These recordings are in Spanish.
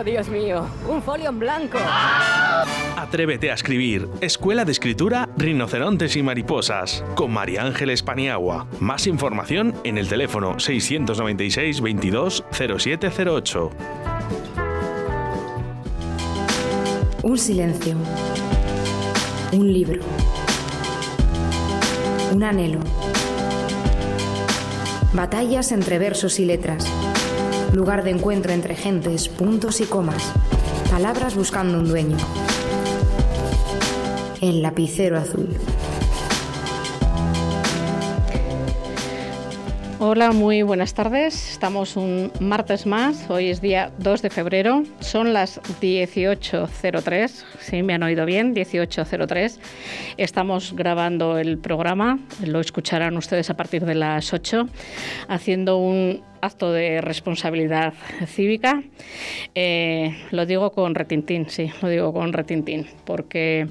Oh, Dios mío, un folio en blanco. Atrévete a escribir. Escuela de Escritura Rinocerontes y Mariposas. Con María Ángeles Paniagua. Más información en el teléfono 696 22 0708. Un silencio. Un libro. Un anhelo. Batallas entre versos y letras. Lugar de encuentro entre gentes, puntos y comas. Palabras buscando un dueño. El lapicero azul. Hola, muy buenas tardes. Estamos un martes más. Hoy es día 2 de febrero. Son las 18.03. Sí, me han oído bien, 18.03. Estamos grabando el programa. Lo escucharán ustedes a partir de las 8, haciendo un acto de responsabilidad cívica. Eh, lo digo con retintín, sí, lo digo con retintín, porque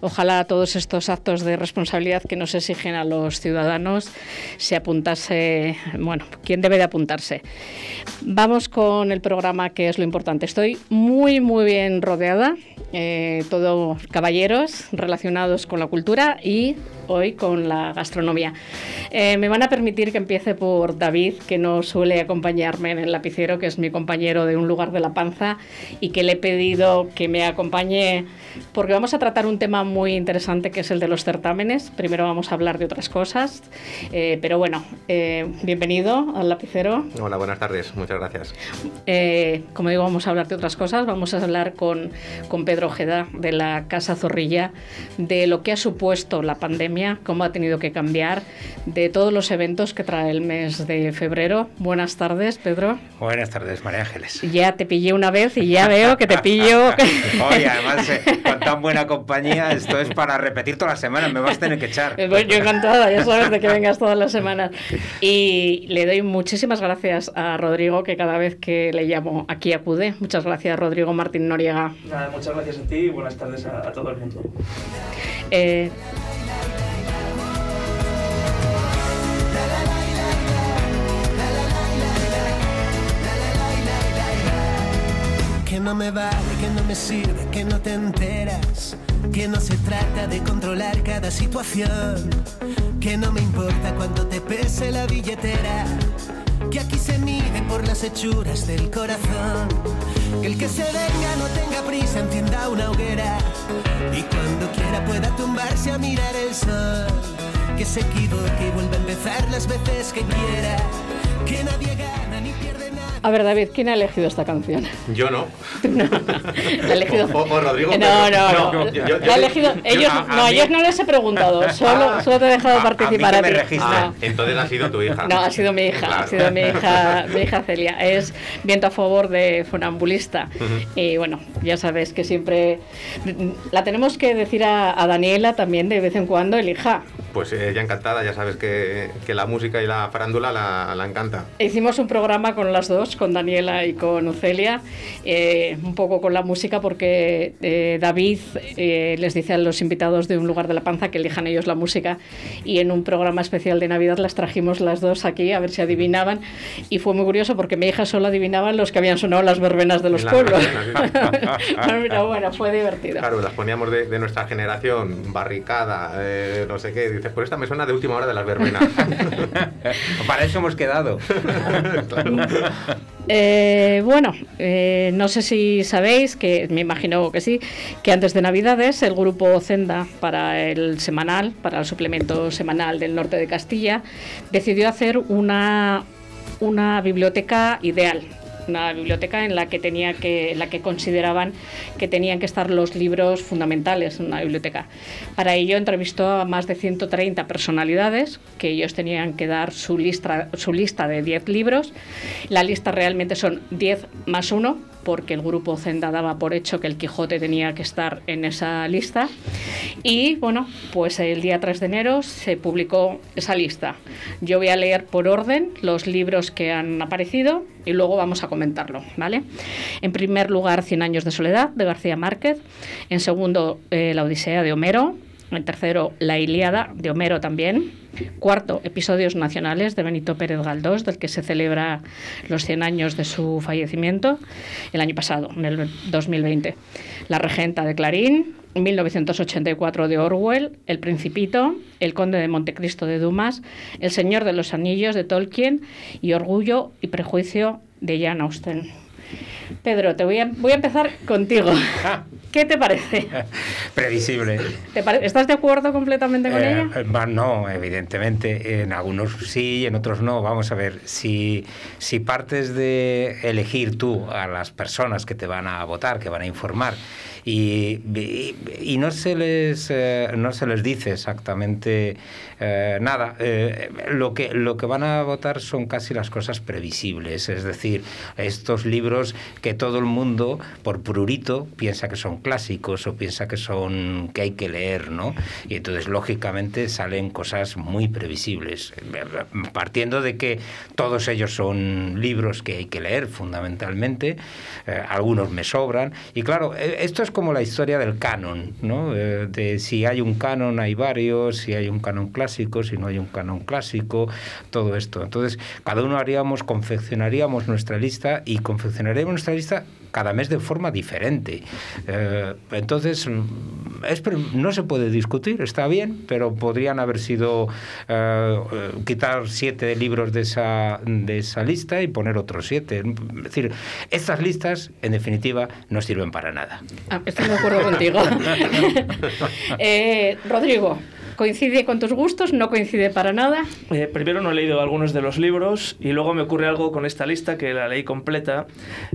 ojalá todos estos actos de responsabilidad que nos exigen a los ciudadanos se apuntase, bueno, ¿quién debe de apuntarse? Vamos con el programa que es lo importante. Estoy muy, muy bien rodeada, eh, todo caballeros relacionados con la cultura y hoy con la gastronomía. Eh, me van a permitir que empiece por David, que no suele acompañarme en el lapicero, que es mi compañero de un lugar de la panza y que le he pedido que me acompañe porque vamos a tratar un tema muy interesante que es el de los certámenes. Primero vamos a hablar de otras cosas, eh, pero bueno, eh, bienvenido al lapicero. Hola, buenas tardes, muchas gracias. como digo, vamos a hablar de otras cosas. Vamos a hablar con, con Pedro Ojeda de la Casa Zorrilla, de lo que ha supuesto la pandemia cómo ha tenido que cambiar, de todos los eventos que trae el mes de febrero. Buenas tardes, Pedro. Buenas tardes, María Ángeles. Ya te pillé una vez y ya veo que te pillo. Oye, además, eh, con tan buena compañía, esto es para repetir todas las semanas, me vas a tener que echar. Pues yo encantada, ya sabes de que vengas todas las semanas. Y le doy muchísimas gracias a Rodrigo, que cada vez que le llamo aquí acude. Muchas gracias, Rodrigo Martín Noriega. Nada, muchas gracias a ti y buenas tardes a, a todo el mundo. Eh, no me vale, que no me sirve, que no te enteras, que no se trata de controlar cada situación, que no me importa cuánto te pese la billetera, que aquí se mide por las hechuras del corazón, que el que se venga no tenga prisa, encienda una hoguera y cuando quiera pueda tumbarse a mirar el sol, que se equivoque y vuelva a empezar las veces que quiera, que nadie gana ni pierde. A ver, David, ¿quién ha elegido esta canción? Yo no. no. ¿La ha elegido? O, o Rodrigo. No, no, no. no. Yo, yo, La ha elegido. Ellos, a- a no, mí- ellos no les he preguntado. Solo, Ah. solo te he dejado A- a mí participar que me ti. registren. Ah. Entonces ha sido tu hija. No, ha sido mi hija, Claro. ha sido mi hija, mi hija Celia. Es viento a favor de Funambulista. Y bueno, ya sabes que siempre la tenemos que decir a, a Daniela también de vez en cuando, el hija. Pues ella encantada, ya sabes que, que la música y la farándula la, la encanta. Hicimos un programa con las dos, con Daniela y con Celia, eh, un poco con la música porque eh, David eh, les dice a los invitados de un lugar de la panza que elijan ellos la música y en un programa especial de Navidad las trajimos las dos aquí a ver si adivinaban y fue muy curioso porque mi hija solo adivinaba los que habían sonado las verbenas de los Las pueblos. Pero bueno, fue divertido. Claro, las poníamos de, de nuestra generación, barricada, eh, no sé qué. Dices, pues esta me suena de última hora de las verbenas. Para eso hemos quedado. Eh, bueno, eh, no sé si sabéis, que me imagino que sí, que antes de Navidades el grupo Zenda para el semanal, para el suplemento semanal del norte de Castilla, decidió hacer una, una biblioteca ideal. Una biblioteca en la que tenía que, en la que consideraban que tenían que estar los libros fundamentales en una biblioteca. Para ello entrevistó a más de 130 personalidades que ellos tenían que dar su lista, su lista de 10 libros. La lista realmente son 10 más 1, porque el grupo Zenda daba por hecho que el Quijote tenía que estar en esa lista. Y bueno, pues el día 3 de enero se publicó esa lista. Yo voy a leer por orden los libros que han aparecido y luego vamos a comentarlo, ¿vale? En primer lugar, Cien años de soledad de García Márquez. En segundo, eh, La Odisea de Homero. En tercero, La Ilíada de Homero también. Cuarto, Episodios Nacionales de Benito Pérez Galdós, del que se celebra los 100 años de su fallecimiento el año pasado, en el 2020. La Regenta de Clarín, 1984 de Orwell, El Principito, El Conde de Montecristo de Dumas, El Señor de los Anillos de Tolkien y Orgullo y Prejuicio de Jan Austen. Pedro, te voy a, voy a empezar contigo. ¿Qué te parece? Previsible. ¿Te pare- ¿Estás de acuerdo completamente con Eh, ella? eh, no, evidentemente. En algunos sí, en otros no. Vamos a ver, si, si partes de elegir tú a las personas que te van a votar, que van a informar, y, y- no, se les, eh, no se les dice exactamente eh, nada, eh, lo, que, lo que van a votar son casi las cosas previsibles. Es decir, estos libros que todo el mundo, por prurito, piensa que son clásicos o piensa que son que hay que leer, ¿no? Y entonces, lógicamente, salen cosas muy previsibles. Partiendo de que todos ellos son libros que hay que leer, fundamentalmente, algunos me sobran. Y claro, esto es como la historia del canon, ¿no? De si hay un canon, hay varios, si hay un canon clásico, si no hay un canon clásico, todo esto. Entonces, cada uno haríamos, confeccionaríamos nuestra lista y confeccionaríamos nuestra lista cada mes de forma diferente. Eh, entonces, mm, es no se puede discutir, está bien, pero podrían haber sido eh, eh, quitar siete libros de esa, de esa lista y poner otros siete. Es decir, estas listas, en definitiva, no sirven para nada. Ah, estoy de acuerdo contigo. Eh, Rodrigo, ¿coincide con tus gustos? ¿No coincide para nada? Eh, primero no he leído algunos de los libros y luego me ocurre algo con esta lista que la leí completa.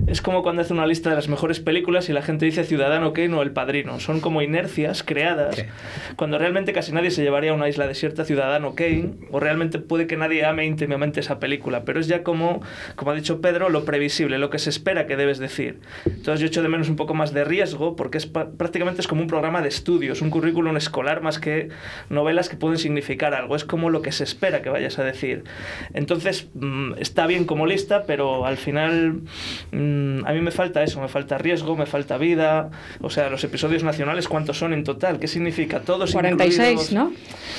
Es como cuando hace una lista de las mejores películas y la gente dice Ciudadano Kane o El Padrino. Son como inercias creadas Sí. cuando realmente casi nadie se llevaría a una isla desierta Ciudadano Kane o realmente puede que nadie ame íntimamente esa película. Pero es ya como, como ha dicho Pedro, lo previsible, lo que se espera que debes decir. Entonces yo echo de menos un poco más de riesgo porque es prácticamente es como un programa de estudios, un currículum escolar más que novelas que pueden significar algo. Es como lo que se espera que vayas a decir. Entonces mm, está bien como lista, pero al final mm, a mí me falta eso, me falta riesgo, me falta vida. O sea, los episodios nacionales, ¿cuántos son en total? ¿Qué significa? Todos 46, incluidos? ¿no?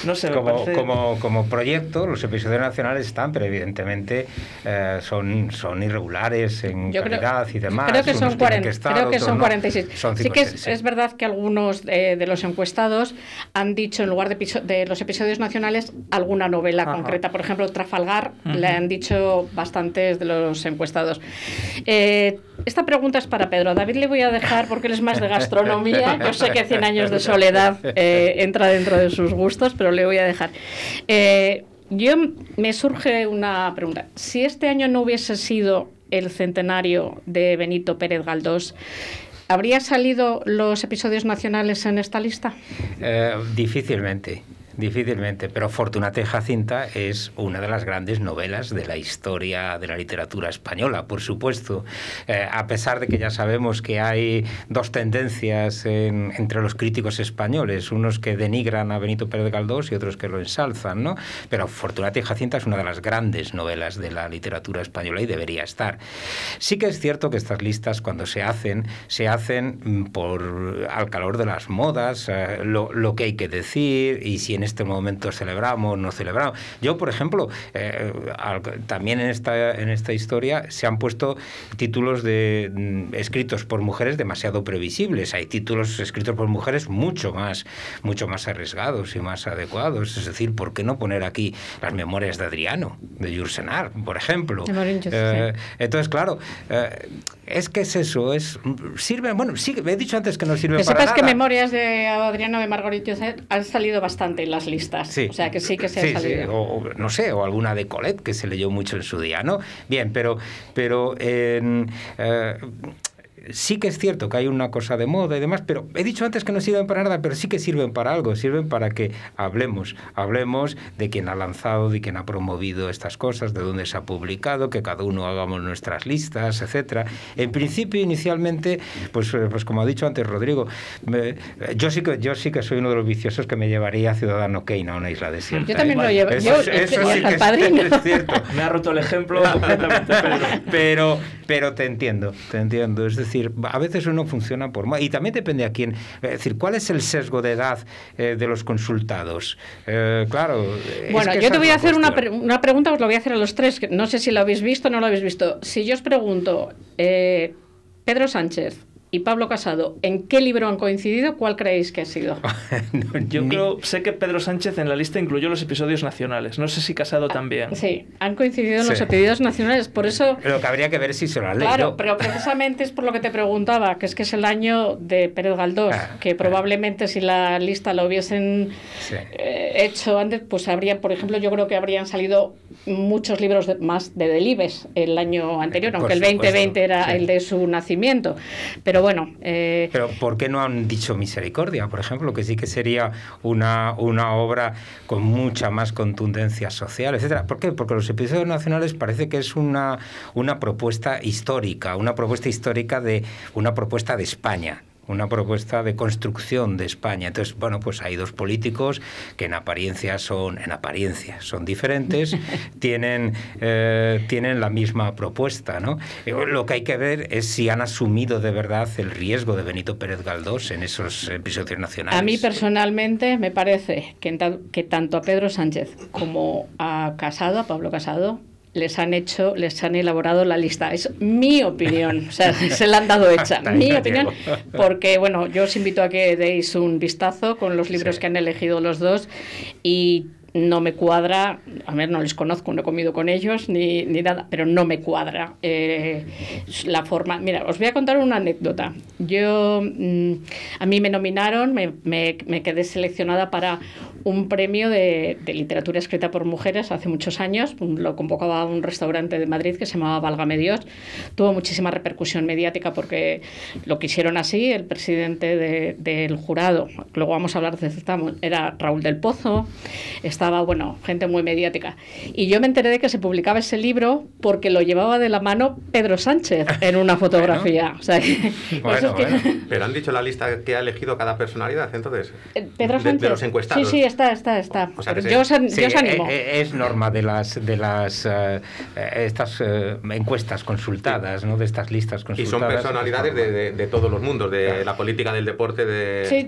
No sé, me Como, parece... como, como proyecto, los episodios nacionales están, pero evidentemente eh, son, son irregulares en Yo creo, calidad y demás. creo que son, tienen 40, que estar, creo que son no. 46. Son sí que es, 56. es verdad que algunos eh, de los encuestados han dicho en lugar de, de los episodios nacionales alguna novela Ajá. concreta. Por ejemplo, Trafalgar le han dicho bastantes de los encuestados. Eh, esta pregunta es para Pedro. A David le voy a dejar porque él es más de gastronomía. Yo sé que 100 años de soledad eh, entra dentro de sus gustos, pero le voy a dejar. Eh, yo me surge una pregunta. Si este año no hubiese sido el centenario de Benito Pérez Galdós, ¿habría salido los episodios nacionales en esta lista? Eh, difícilmente, difícilmente, pero Fortunata y Jacinta es una de las grandes novelas de la historia de la literatura española, por supuesto. Eh, a pesar de que ya sabemos que hay dos tendencias en- entre los críticos españoles, unos que denigran a Benito Pérez Galdós y otros que lo ensalzan, ¿no? Pero Fortunata y Jacinta es una de las grandes novelas de la literatura española y debería estar. Sí que es cierto que estas listas cuando se hacen, se hacen mm, por al calor de las modas, eh, lo que hay que decir y si en este momento celebramos, no celebramos. Yo, por ejemplo, eh, al- también en esta, en esta historia se han puesto títulos de, mm, escritos por mujeres demasiado previsibles. Hay títulos escritos por mujeres mucho más, mucho más arriesgados y más adecuados. Es decir, ¿por qué no poner aquí las memorias de Adriano, de Jursenar, por ejemplo? Eh, entonces, claro, eh, es que es eso, es sirve, bueno, sí, he dicho antes que no sirve Que para sepas que nada. Memorias de Adriano de Margarit José han salido bastante en las listas. Sí. O sea que sí que se Sí, ha salido. o, o no sé, o alguna de Colette que se leyó mucho en su día, ¿no? Bien, pero, pero en, eh, sí que es cierto que hay una cosa de moda y demás, pero he dicho antes que no sirven para nada, pero sí que sirven para algo, sirven para que hablemos, hablemos de quién ha lanzado, de quién ha promovido estas cosas, de dónde se ha publicado, que cada uno hagamos nuestras listas, etcétera. En principio, inicialmente, pues, eh, pues como ha dicho antes Rodrigo, yo sí que yo sí que soy uno de los viciosos que me llevaría a Ciudadano Kane a una isla desierta. Yo también lo llevo. Eso, yo, eso sí que es, cierto. Me ha roto el ejemplo completamente, pero, pero te entiendo, te entiendo. Es decir, a veces uno funciona por y también depende a quién. Es decir, ¿cuál es el sesgo de edad eh, de los consultados? Eh, claro. Bueno, yo te voy a hacer una, una, pregunta, os lo voy a hacer a los tres. no sé si lo habéis visto o no lo habéis visto. Si yo os pregunto, eh, Pedro Sánchez, y Pablo Casado, ¿en qué libro han coincidido? ¿Cuál creéis que ha sido? Yo creo, sé que Pedro Sánchez en la lista incluyó los episodios nacionales. No sé si Casado también. Sí, han coincidido en los episodios nacionales, por eso... Pero que habría que ver si se lo han leído. Claro, pero precisamente es por lo que te preguntaba, que es que es el año de Pérez Galdós, ah, que probablemente si la lista lo hubiesen eh, hecho antes, pues habría, por ejemplo, yo creo que habrían salido muchos libros más de Delibes el año anterior, aunque el 2020 era el de su nacimiento. Pero bueno. Eh, Pero ¿por qué no han dicho Misericordia, por ejemplo? Que sí que sería una, una obra con mucha más contundencia social, etcétera. ¿Por qué? Porque los episodios nacionales parece que es una, una propuesta histórica, una propuesta histórica de una propuesta de España una propuesta de construcción de España. Entonces, bueno, pues hay dos políticos que en apariencia son, en apariencia son diferentes, tienen, eh, tienen la misma propuesta, ¿no? Eh, lo que hay que ver es si han asumido de verdad el riesgo de Benito Pérez Galdós en esos episodios nacionales. A mí personalmente me parece que, que tanto a Pedro Sánchez como a Casado, a Pablo Casado, les han hecho, les han elaborado la lista. Es mi opinión, o sea, se la han dado hecha. mi opinión, porque bueno, yo os invito a que deis un vistazo con los libros que han elegido los dos y no me cuadra, a ver, no les conozco, no he comido con ellos ni, ni nada, pero no me cuadra eh, la forma. Mira, os voy a contar una anécdota. Yo, mm, a mí me nominaron, me, me, me, quedé seleccionada para un premio de, de, literatura escrita por mujeres hace muchos años, lo convocaba un restaurante de Madrid que se llamaba Válgame Dios. Tuvo muchísima repercusión mediática porque lo quisieron así, el presidente de, del jurado, luego vamos a hablar de era Raúl del Pozo, estaba, bueno, gente muy mediática. Y yo me enteré de que se publicaba ese libro porque lo llevaba de la mano Pedro Sánchez en una fotografía. Pero han dicho la lista que ha elegido cada personalidad, entonces. Pedro Sánchez. De, los encuestados. Sí, sí, está, está, está. yo, os, animo. Eh, eh, es, norma de las de las estas encuestas consultadas, ¿no? De estas listas consultadas. Y son personalidades de, de, todos los mundos, de la política, del deporte, de. Sí,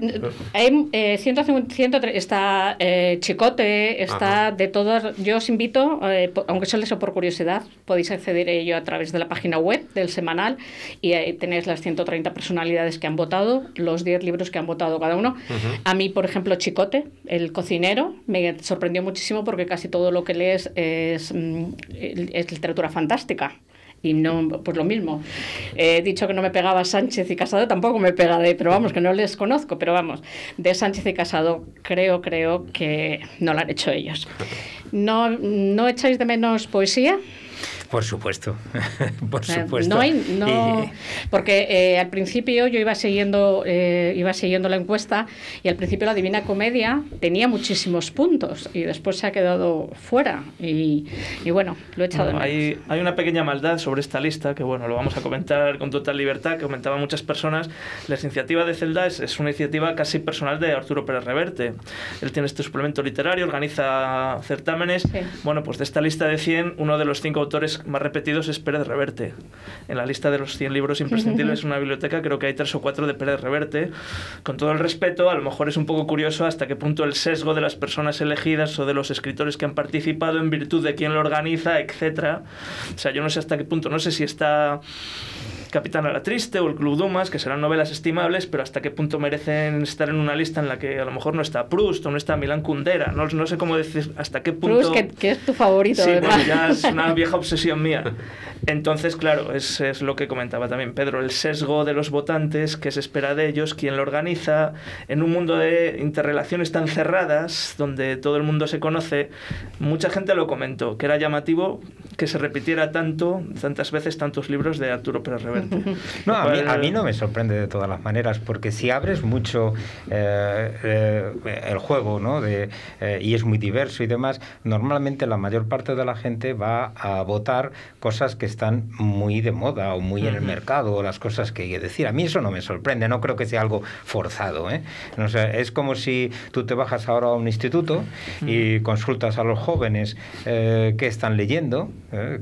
hay, 103, está Chicote está de todas. Yo os invito, eh, aunque solo eso por curiosidad, podéis acceder a ello a través de la página web del semanal y ahí tenéis las 130 personalidades que han votado, los 10 libros que han votado cada uno. A mí, por ejemplo, Chicote, el cocinero, me sorprendió muchísimo porque casi todo lo que lees es, mm, es literatura fantástica y no, pues lo mismo. He dicho que no me pegaba Sánchez y Casado, tampoco me pega de, pero vamos, que no les conozco, pero vamos, de Sánchez y Casado creo, creo que no lo han hecho ellos. ¿No, no echáis de menos poesía? Por supuesto, por supuesto. No hay, no, porque eh, al principio yo iba siguiendo, eh, iba siguiendo la encuesta y al principio la Divina Comedia tenía muchísimos puntos y después se ha quedado fuera y, y bueno, lo he echado hay, hay, una pequeña maldad sobre esta lista que bueno, lo vamos a comentar con total libertad, que comentaban muchas personas. La iniciativa de Celda es, es una iniciativa casi personal de Arturo Pérez Reverte. Él tiene este suplemento literario, organiza certámenes. Bueno, pues de esta lista de 100, uno de los cinco autores más repetidos es Pérez Reverte. En la lista de los 100 libros imprescindibles de una biblioteca creo que hay tres o cuatro de Pérez Reverte. Con todo el respeto, a lo mejor es un poco curioso hasta qué punto el sesgo de las personas elegidas o de los escritores que han participado en virtud de quién lo organiza, etcétera. O sea, yo no sé hasta qué punto, no sé si está Capitán a la Triste o El Club Dumas, que serán novelas estimables, pero hasta qué punto merecen estar en una lista en la que a lo mejor no está Proust o no está Milán Kundera. No, no sé cómo decir hasta qué punto. Proust, que, es tu favorito. Sí, ya es una vieja obsesión mía. Entonces, claro, es, es, lo que comentaba también Pedro, el sesgo de los votantes, que se espera de ellos, quién lo organiza, en un mundo de interrelaciones tan cerradas, donde todo el mundo se conoce. Mucha gente lo comentó, que era llamativo que se repitiera tanto, tantas veces, tantos libros de Arturo Pérez Reverte. No, a mí, a mí, no me sorprende de todas las maneras, porque si abres mucho eh, eh, el juego, ¿no? De, eh, y es muy diverso y demás, normalmente la mayor parte de la gente va a votar cosas que están muy de moda o muy en el mercado, o las cosas que hay que decir. A mí eso no me sorprende, no creo que sea algo forzado. ¿eh? No es como si tú te bajas ahora a un instituto y consultas a los jóvenes que están leyendo,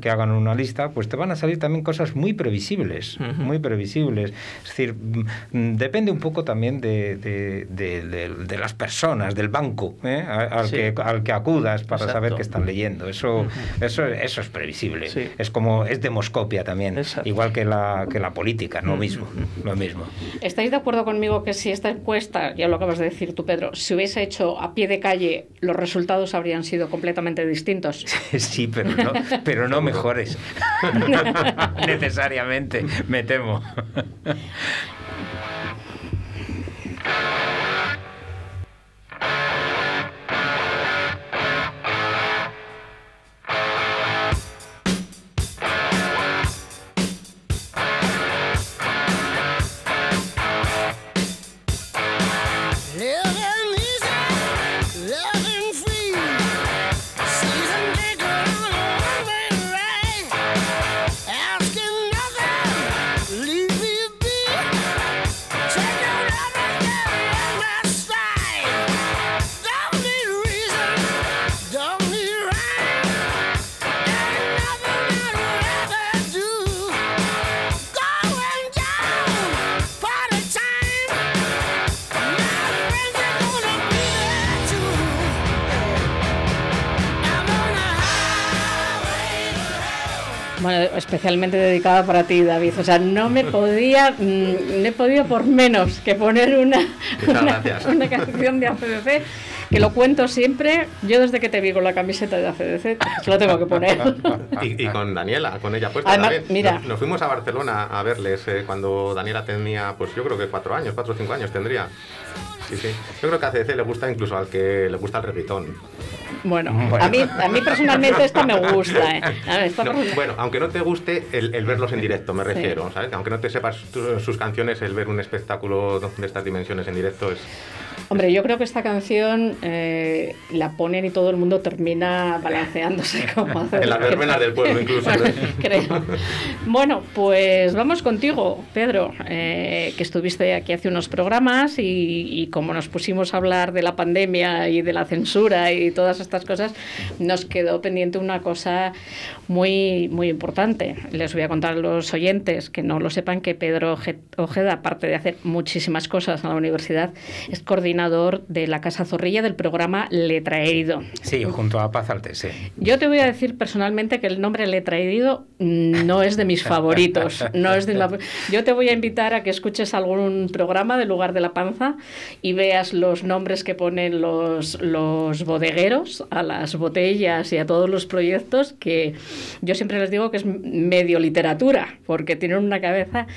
que hagan una lista, pues te van a salir también cosas muy previsibles, muy previsibles. Es decir, mm, depende un poco también de, de, de, de las personas, del banco ¿eh? al, sí. que, al que acudas para Exacto. saber qué están leyendo. Eso, uh -huh. eso, eso es previsible. Sí. Es como, es demoscopia también, Exacto. igual que la, que la política, lo mismo, lo mismo. ¿Estáis de acuerdo conmigo que si esta encuesta, ya lo acabas de decir tú, Pedro, se hubiese hecho a pie de calle, los resultados habrían sido completamente distintos? Sí, pero no, pero no mejores. Necesariamente, me temo. especialmente dedicada para ti, David. O sea, no me podía, mm, no he podido por menos que poner una, una, una, canción de ACDC, que lo cuento siempre. Yo desde que te vi con la camiseta de ACDC, pues lo tengo que poner. y, y, con Daniela, con ella puesta Además, también. Mira, nos, nos, fuimos a Barcelona a verles eh, cuando Daniela tenía, pues yo creo que cuatro años, cuatro o cinco años tendría. Sí, sí. Yo creo que a CDC le gusta incluso al que le gusta el reggaetón. Bueno, bueno. A, mí, a mí personalmente esta me gusta. ¿eh? Ver, esta no, bueno, aunque no te guste el, el, verlos en directo, me refiero, sí. ¿sabes? Aunque no te sepas sus canciones, el ver un espectáculo de estas dimensiones en directo es... Hombre, yo creo que esta canción eh, la ponen y todo el mundo termina balanceándose como En las verbenas del pueblo incluso. creo. Bueno, pues vamos contigo, Pedro, eh, que estuviste aquí hace unos programas y, y, como nos pusimos a hablar de la pandemia y de la censura y todas estas cosas, nos quedó pendiente una cosa muy, muy importante. Les voy a contar a los oyentes que no lo sepan que Pedro Ojeda, aparte de hacer muchísimas cosas en la universidad, es coordinador de la Casa Zorrilla del programa Letra Herido. Sí, junto a Paz Altese. Yo te voy a decir personalmente que el nombre Letra Herido no es de mis favoritos. No es de la... Yo te voy a invitar a que escuches algún programa del lugar de la panza y veas los nombres que ponen los, los bodegueros a las botellas y a todos los proyectos que yo siempre les digo que es medio literatura, porque tienen una cabeza.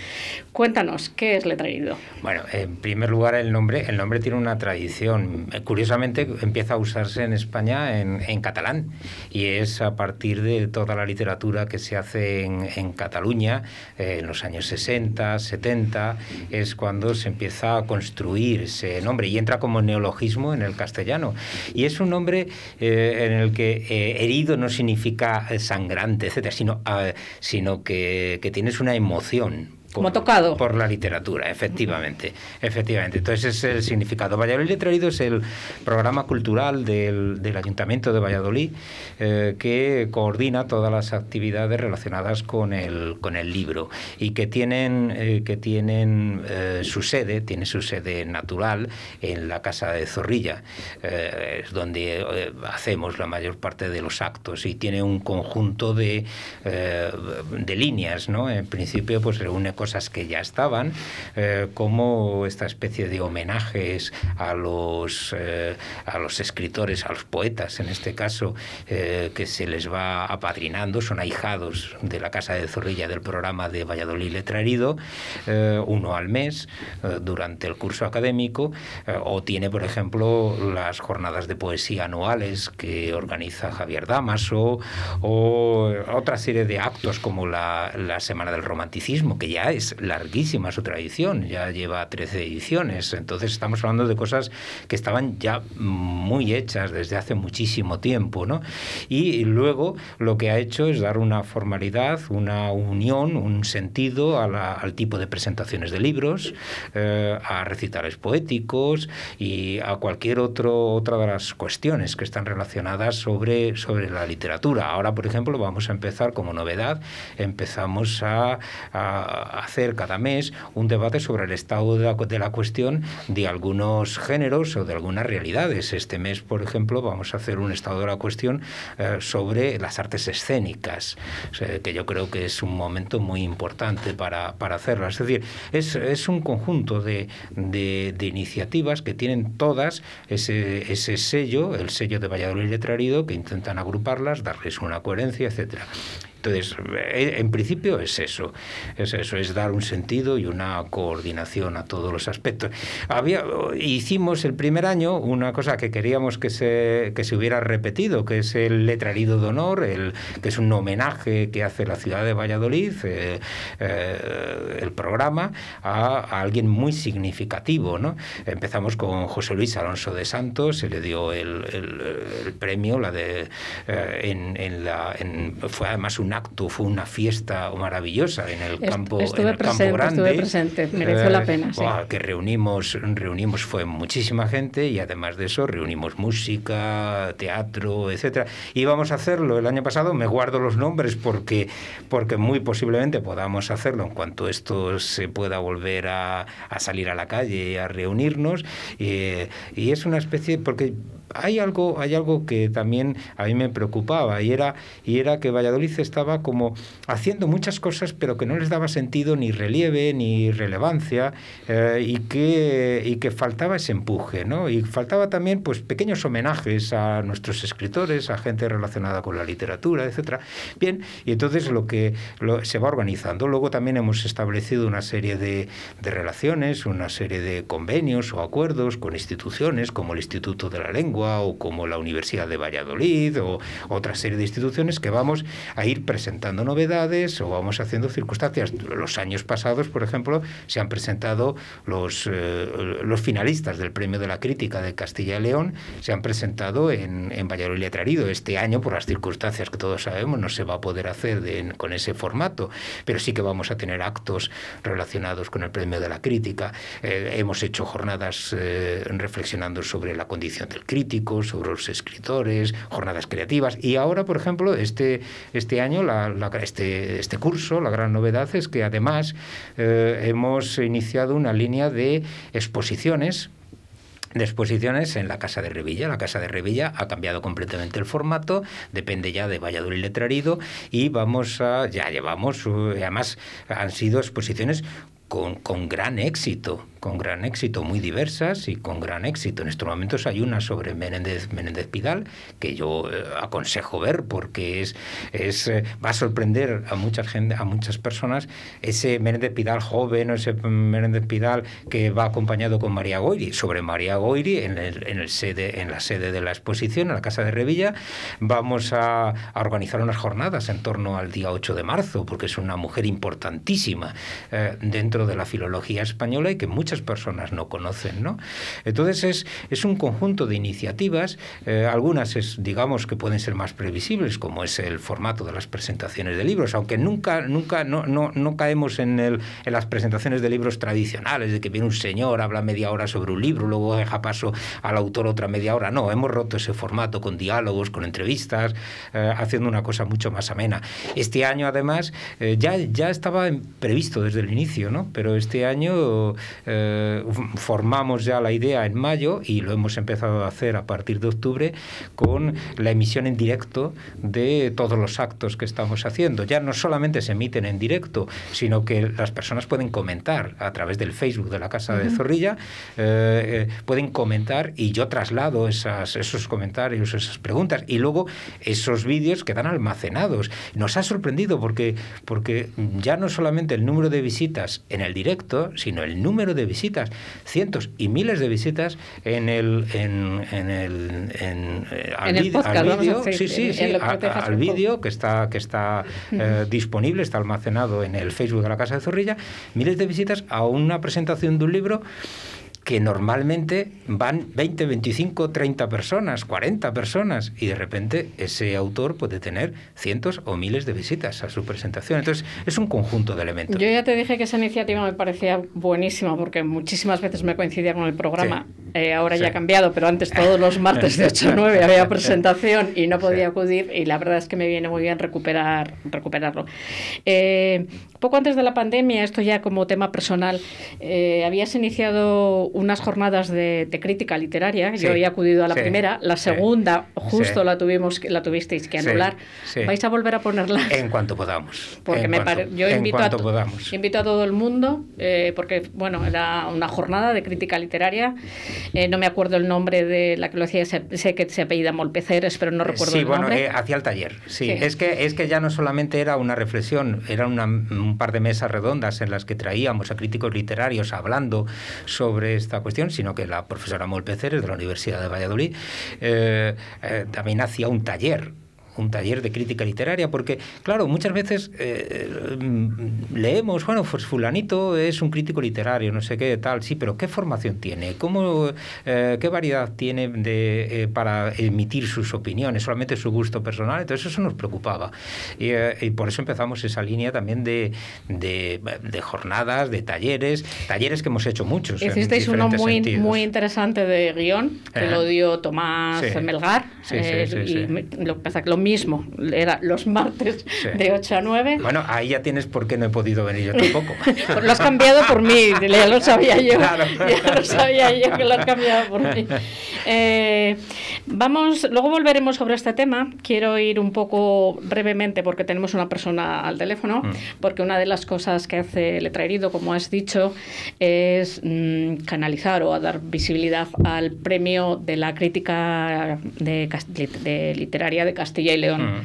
Cuéntanos, ¿qué es Letra Herido? Bueno, en primer lugar el nombre, el nombre tiene una tradición. Curiosamente empieza a usarse en España en, catalán y es a partir de toda la literatura que se hace en, Cataluña eh, en los años 60, 70, es cuando se empieza a construir ese nombre y entra como neologismo en el castellano. Y es un nombre eh, en el que eh, herido no significa sangrante, etcétera, sino, uh, sino que, que tienes una emoción como tocado. Por la literatura, efectivamente. efectivamente. Entonces es el significado. Valladolid Letrerido es el programa cultural del, del Ayuntamiento de Valladolid eh, que coordina todas las actividades relacionadas con el, con el libro y que tienen, eh, que tienen eh, su sede, tiene su sede natural en la Casa de Zorrilla, eh, es donde hacemos la mayor parte de los actos y tiene un conjunto de, de líneas, ¿no? En principio pues reúne cosas cosas que ya estaban, eh, como esta especie de homenajes a los, eh, a los escritores, a los poetas en este caso, que se les va apadrinando, son ahijados de la Casa de Zorrilla del programa de Valladolid Letrarido, uno al mes durante el curso académico, o tiene, por ejemplo, las jornadas de poesía anuales que organiza Javier Damaso, o otra serie de actos como la, la Semana del Romanticismo, que ya es larguísima su tradición, ya lleva 13 ediciones. Entonces estamos hablando de cosas que estaban ya muy hechas desde hace muchísimo tiempo. ¿no? Y luego lo que ha hecho es dar una formalidad, una unión, un sentido al tipo de presentaciones de libros, eh, a recitales poéticos y a cualquier otro, otra de las cuestiones que están relacionadas sobre, sobre la literatura. Ahora, por ejemplo, vamos a empezar como novedad, empezamos a, hacer cada mes un debate sobre el estado de la, cuestión de algunos géneros o de algunas realidades. Este mes, por ejemplo, vamos a hacer un estado de la cuestión eh, sobre las artes escénicas, que yo creo que es un momento muy importante para, para hacerlo. Es decir, es, es un conjunto de, de, de, iniciativas que tienen todas ese, ese sello, el sello de Valladolid Letrarido, que intentan agruparlas, darles una coherencia, etcétera. Entonces, eh, en principio es eso, es eso, es dar un sentido y una coordinación a todos los aspectos. Había, hicimos el primer año una cosa que queríamos que se, que se hubiera repetido, que es el letrarido de honor, el, que es un homenaje que hace la ciudad de Valladolid, eh, eh, el programa, a, alguien muy significativo. ¿no? Empezamos con José Luis Alonso de Santos, se le dio el, el, premio, la de, en, en la, en, fue además un acto, fue una fiesta maravillosa en el campo, en el campo grande. Estuve presente, mereció la eh, pena. Sí. que reunimos, reunimos, fue muchísima gente y además de eso reunimos música, teatro, etcétera. Íbamos a hacerlo el año pasado, me guardo los nombres porque, porque muy posiblemente podamos hacerlo en cuanto esto se pueda volver a, a salir a la calle, a reunirnos. y es una especie, porque hay algo, hay algo que también a mí me preocupaba y era, y era que Valladolid estaba como haciendo muchas cosas pero que no les daba sentido ni relieve ni relevancia eh, y, que, y que faltaba ese empuje, ¿no? Y faltaba también pues pequeños homenajes a nuestros escritores, a gente relacionada con la literatura, etcétera. Bien, y entonces lo que se va organizando. Luego también hemos establecido una serie de, de relaciones, una serie de convenios o acuerdos con instituciones como el Instituto de la Lengua, o como la Universidad de Valladolid o otra serie de instituciones que vamos a ir presentando novedades o vamos haciendo circunstancias. Los años pasados, por ejemplo, se han presentado los, eh, los finalistas del Premio de la Crítica de Castilla y León, se han presentado en, en Valladolid Letrarido. Este año, por las circunstancias que todos sabemos, no se va a poder hacer con ese formato, pero sí que vamos a tener actos relacionados con el Premio de la Crítica. Eh, hemos hecho jornadas eh, reflexionando sobre la condición del crítico sobre los escritores, jornadas creativas. Y ahora, por ejemplo, este, este año, la, este, este curso, la gran novedad es que además eh, hemos iniciado una línea de exposiciones de exposiciones en la Casa de Revilla. La Casa de Revilla ha cambiado completamente el formato, depende ya de Valladolid Letrarido y vamos a, ya llevamos, eh, además han sido exposiciones con, con gran éxito con gran éxito, muy diversas y con gran éxito. En estos momentos hay una sobre Menéndez, Menéndez Pidal que yo eh, aconsejo ver porque es, es eh, va a sorprender a muchas gente, a muchas personas ese Menéndez Pidal joven o ese Menéndez Pidal que va acompañado con María Goiri. Sobre María Goiri en, el, en, el sede, en la sede de la exposición, en la Casa de Revilla, vamos a, organizar unas jornadas en torno al día 8 de marzo porque es una mujer importantísima eh, dentro de la filología española y que muchas personas no conocen. ¿no? Entonces es, es un conjunto de iniciativas, eh, algunas es, digamos que pueden ser más previsibles, como es el formato de las presentaciones de libros, aunque nunca, nunca no, no, no caemos en, el, en las presentaciones de libros tradicionales, de que viene un señor, habla media hora sobre un libro, luego deja paso al autor otra media hora. No, hemos roto ese formato con diálogos, con entrevistas, eh, haciendo una cosa mucho más amena. Este año, además, eh, ya, ya estaba previsto desde el inicio, ¿no? pero este año eh, formamos ya la idea en mayo y lo hemos empezado a hacer a partir de octubre con la emisión en directo de todos los actos que estamos haciendo. Ya no solamente se emiten en directo, sino que las personas pueden comentar a través del Facebook de la Casa de Zorrilla, eh, eh, pueden comentar y yo traslado esas, esos comentarios, esas preguntas y luego esos vídeos quedan almacenados. Nos ha sorprendido porque, porque ya no solamente el número de visitas en el directo, sino el número de visitas, cientos y miles de visitas en el, en, en el, en, eh, al, el podcast, al vídeo, sí, sí, sí, a- al vídeo que está, que está eh, disponible, está almacenado en el Facebook de la Casa de Zorrilla, miles de visitas a una presentación de un libro que normalmente van 20, 25, 30 personas, 40 personas, y de repente ese autor puede tener cientos o miles de visitas a su presentación. Entonces, es un conjunto de elementos. Yo ya te dije que esa iniciativa me parecía buenísima porque muchísimas veces me coincidía con el programa. Eh, ahora ya ha cambiado, pero antes todos los martes de 8 a 9 había presentación y no podía acudir y la verdad es que me viene muy bien recuperar, recuperarlo. Eh, poco antes de la pandemia, esto ya como tema personal, eh, habías iniciado unas jornadas de, de crítica literaria. Sí. Yo había acudido a la Sí. primera, la segunda justo la tuvimos, la tuvisteis que anular. ¿Vais a volver a ponerla? En cuanto podamos. Porque En me cuanto- pare- yo invito a, podamos. invito a todo el mundo, eh, porque bueno, era una jornada de crítica literaria. Eh, no me acuerdo el nombre de la que lo hacía, sé, que se apellida Molpeceres, pero no recuerdo sí, el bueno, nombre. eh, hacía el taller. Sí. Es, que, es que ya no solamente era una reflexión, eran una- un par de mesas redondas en las que traíamos a críticos literarios hablando sobre esta cuestión, sino que la profesora Molpeceres de la Universidad de Valladolid. Eh, eh, también hacía un taller un taller de crítica literaria, porque, claro, muchas veces eh, mm, leemos, bueno, pues fulanito es un crítico literario, no sé qué, tal, sí, pero ¿qué formación tiene? ¿Cómo, eh, ¿Qué variedad tiene de, eh, para emitir sus opiniones? ¿Solamente su gusto personal? Entonces eso nos preocupaba. Y, eh, y por eso empezamos esa línea también de, de, de jornadas, de talleres, talleres que hemos hecho muchos. Hicisteis uno muy, sentidos. muy interesante de guion, que lo dio Tomás Sí. Melgar. Sí, sí, eh, sí, y me- lo pasa que lo mismo, era los martes de 8 a 9. Bueno, ahí ya tienes por qué no he podido venir yo tampoco. Pues lo has cambiado por mí, ya lo sabía yo. Claro. Ya lo sabía yo que lo has cambiado por mí. Eh, vamos, luego volveremos sobre este tema. Quiero ir un poco brevemente porque tenemos una persona al teléfono, Mm. porque una de las cosas que hace Letra Herido, como has dicho, es mm, canalizar o a dar visibilidad al premio de la crítica de, de literaria de Castilla y León. Mm.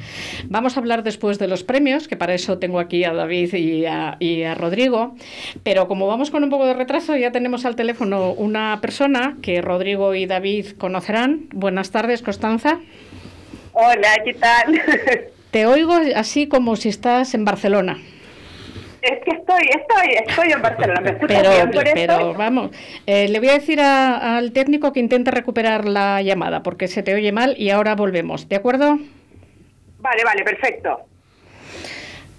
Vamos a hablar después de los premios, que para eso tengo aquí a David y a, y a Rodrigo, pero como vamos con un poco de retraso, ya tenemos al teléfono una persona que Rodrigo y David conocerán. Buenas tardes, Constanza. Hola, ¿qué tal? Te oigo así como si estás en Barcelona, Es que estoy, estoy, estoy en Barcelona. ¿Me pero, bien por pero eso? vamos, eh, le voy a decir a- al técnico que intente recuperar la llamada porque se te oye mal y ahora volvemos, ¿de acuerdo? Vale, vale, perfecto.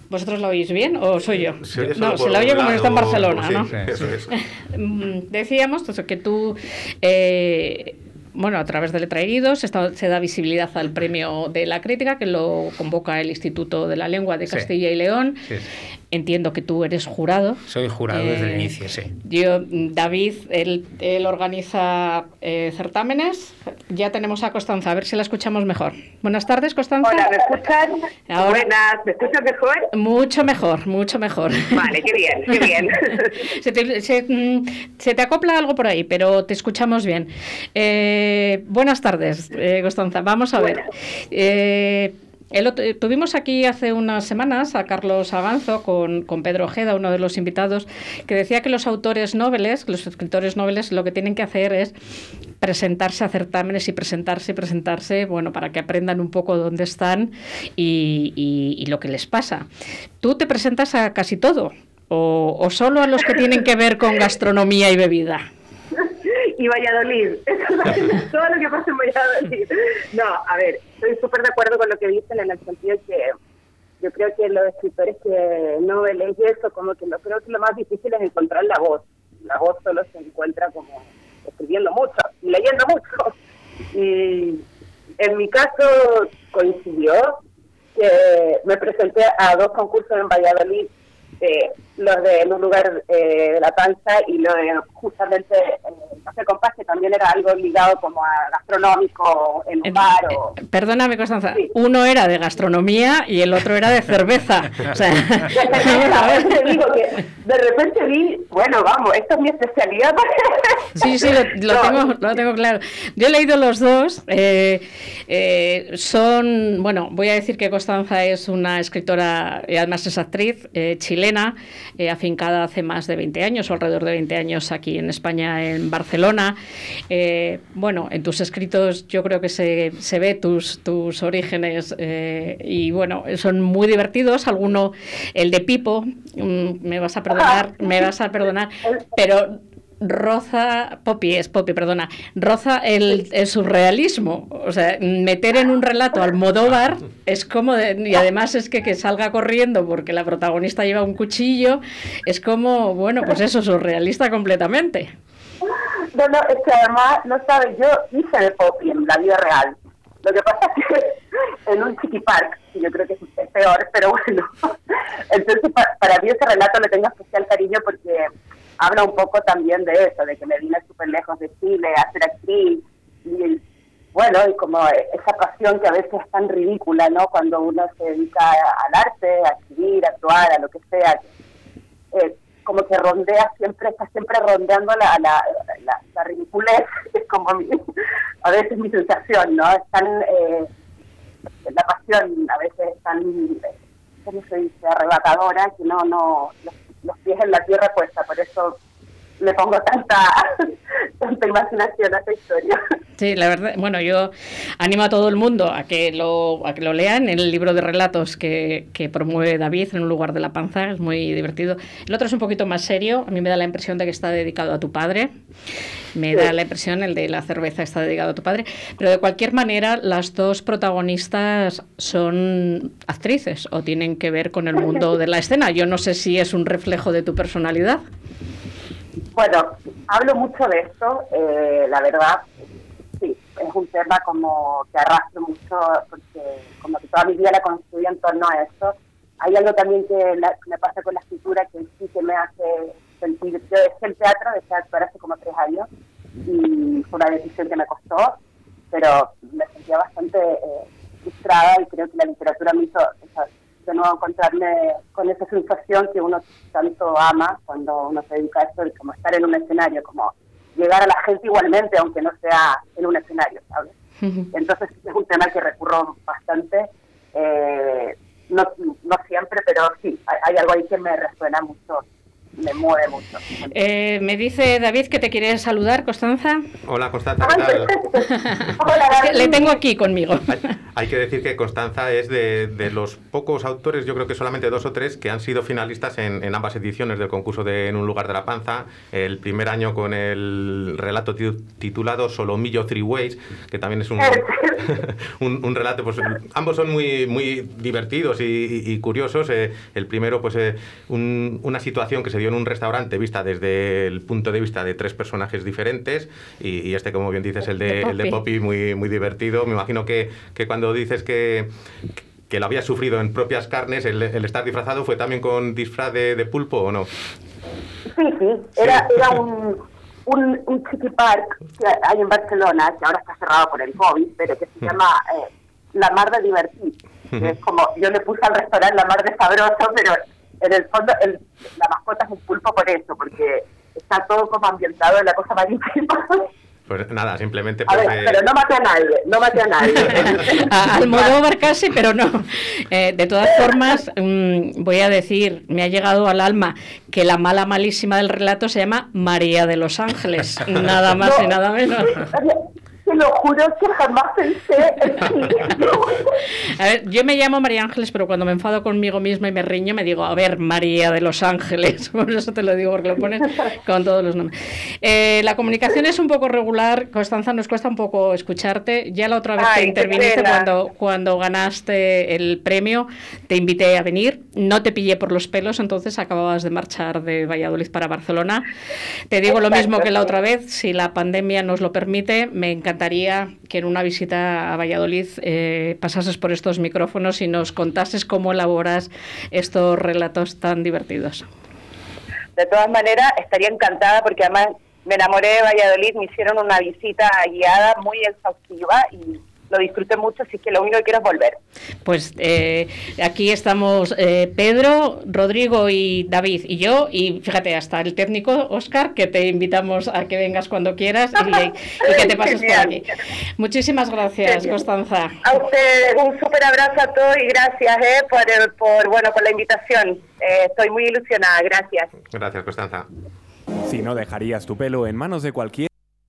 ¿Vosotros la oís bien o soy yo? Sí, eso no, se la oye como está en Barcelona, sí, ¿no? sí, eso es. Mm, decíamos pues, que tú, eh, bueno, a través de Letra Heridos está- se da visibilidad al premio de la crítica que lo convoca el Instituto de la Lengua de Sí. Castilla y León. Sí, sí. Entiendo que tú eres jurado. Soy jurado desde el Eh, inicio, sí. Yo, David, él, él organiza eh, certámenes. Ya tenemos a Constanza, a ver si la escuchamos mejor. Buenas tardes, Constanza. Hola, ¿me escuchan? Ahora- Buenas, ¿me escuchan mejor? Mucho mejor, mucho mejor. Vale, qué bien, qué bien. se, te, se, mm, se te acopla algo por ahí, pero te escuchamos bien. Eh, buenas tardes, eh, Constanza. Vamos a ver. Eh, tuvimos aquí hace unas semanas a Carlos Avanzo con, con Pedro Ojeda, uno de los invitados, que decía que los autores noveles, los escritores noveles, lo que tienen que hacer es presentarse a certámenes y presentarse y presentarse, bueno, para que aprendan un poco dónde están y, y- y lo que les pasa. Tú te presentas a casi todo, o, o solo a los que tienen que ver con gastronomía y bebida. Y Valladolid. Todo lo que pasa en Valladolid. No, a ver, estoy súper de acuerdo con lo que dicen en el sentido que yo creo que los escritores que no leen eso, como que lo creo que lo más difícil es encontrar la voz. La voz solo se encuentra como escribiendo mucho y leyendo mucho. Y en mi caso coincidió que me presenté a dos concursos en Valladolid de los de En un lugar eh, de la panza y lo de justamente eh, Café Compás, que también era algo ligado como a gastronómico en un bar o... Eh, perdóname, Constanza, uno era de gastronomía y el otro era de cerveza. o sea, de, digo que de repente vi, bueno, vamos, esto es mi especialidad. sí, sí, lo, tengo, lo tengo claro. Yo he leído los dos. son, bueno, voy a decir que Constanza es una escritora y además es actriz chilena eh, afincada hace más de 20 años o alrededor de 20 años aquí en España, en Barcelona. Eh, bueno, en tus escritos yo creo que se, se ve tus, tus orígenes eh, y bueno, son muy divertidos. Alguno, el de Pipo, mm, me vas a perdonar, me vas a perdonar, pero roza, Poppy es Poppy, perdona, roza el, surrealismo. O sea, meter en un relato al Modóvar es como, y además es que que salga corriendo porque la protagonista lleva un cuchillo, es como, bueno, pues eso, surrealista completamente. No, no, es que además, no sabes, yo hice de Poppy en la vida real. Lo que pasa es que en un chiqui park, yo creo que es peor, pero bueno. Entonces, para, para mí ese relato le tengo especial cariño porque habla un poco también de eso, de que me vine súper lejos de Chile a ser actriz y bueno, y como esa pasión que a veces es tan ridícula, ¿no? Cuando uno se dedica al arte, a escribir, a actuar, a lo que sea, eh, como que rondea siempre, está siempre rondeando la, la, la, ridiculez, es como a veces mi sensación, ¿no? Es tan, eh, la pasión a veces es tan, ¿cómo se dice?, arrebatadora que no, no, los pies en la tierra cuesta, por eso le pongo tanta, tanta imaginación a esta historia. Sí, la verdad, bueno, yo animo a todo el mundo a que lo, a que lo lean en el libro de relatos que, que, promueve David en un lugar de la panza, es muy divertido. El otro es un poquito más serio, a mí me da la impresión de que está dedicado a tu padre, me da la impresión el de la cerveza está dedicado a tu padre, pero de cualquier manera las dos protagonistas son actrices o tienen que ver con el mundo de la escena. Yo no sé si es un reflejo de tu personalidad. Bueno, hablo mucho de esto, eh, la verdad, sí, es un tema como que arrastro mucho, porque como que toda mi vida la construí en torno a esto. Hay algo también que me pasa con la escritura que sí que me hace sentir, yo dejé el teatro, dejé actuar hace como tres años, y fue una decisión que me costó, pero me sentía bastante eh, frustrada y creo que la literatura me hizo, de nuevo encontrarme con esa sensación que uno tanto ama cuando uno se dedica a esto, como estar en un escenario, como llegar a la gente igualmente, aunque no sea en un escenario, ¿sabes? Entonces es un tema que recurro bastante, eh, no, no siempre, pero sí, hay, algo ahí que me resuena mucho me mueve mucho. Eh, me dice David que te quiere saludar, Constanza. Hola, Constanza, ¿qué tal? Hola, Le tengo aquí conmigo. Hay, que decir que Constanza es de, los pocos autores, yo creo que solamente dos o tres, que han sido finalistas en, ambas ediciones del concurso de En un lugar de la panza. El primer año con el relato titulado Solomillo Three Ways, que también es un, un, relato, pues ambos son muy, muy divertidos y, curiosos. Eh, el primero, pues eh, una situación que se en un restaurante vista desde el punto de vista de tres personajes diferentes y, este, como bien dices, el de, el de Poppy, muy, muy divertido. Me imagino que, que cuando dices que que lo había sufrido en propias carnes, el, estar disfrazado, ¿fue también con disfraz de, pulpo o no? Sí, sí, era, era un, un, un chiqui park que hay en Barcelona, que ahora está cerrado por el COVID, pero que se mm. llama eh, La Mar de Divertir. es como, yo le puse al restaurante La Mar de Sabroso, pero en el fondo el, la mascota es un pulpo por eso, porque está todo como ambientado en la cosa marítima. Pues nada, simplemente... Pues, a ver, pero no mate a nadie, no mate a nadie. Al modo casi, pero no. Eh, de todas formas, mm, voy a decir, me ha llegado al alma que la mala malísima del relato se llama María de los Ángeles, nada más y nada menos lo juro que jamás pensé A ver, yo me llamo María Ángeles, pero cuando me enfado conmigo misma y me riño, me digo, a ver, María de los Ángeles. Por eso te lo digo, porque lo pones con todos los nombres. Eh, la comunicación es un poco regular. Constanza, nos cuesta un poco escucharte. Ya la otra vez que interviniste cuando, cuando ganaste el premio, te invité a venir. No te pillé por los pelos, entonces acababas de marchar de Valladolid para Barcelona. Te digo lo mismo que la otra vez, si la pandemia nos lo permite, me encantaría que en una visita a Valladolid eh, pasases por estos micrófonos y nos contases cómo elaboras estos relatos tan divertidos. de todas maneras estaría encantada porque además me enamoré de Valladolid, me hicieron una visita guiada muy exhaustiva y lo disfruté mucho, así que lo único que quiero es volver. Pues eh, aquí estamos eh, Pedro, Rodrigo y David y yo, y fíjate, hasta el técnico Oscar, que te invitamos a que vengas cuando quieras y, que te pases por aquí. Muchísimas gracias, Constanza. A usted un súper abrazo a todos y gracias eh, por, por, bueno, por la invitación. estoy muy ilusionada, gracias. Gracias, Constanza. Si no dejarías tu pelo en manos de cualquier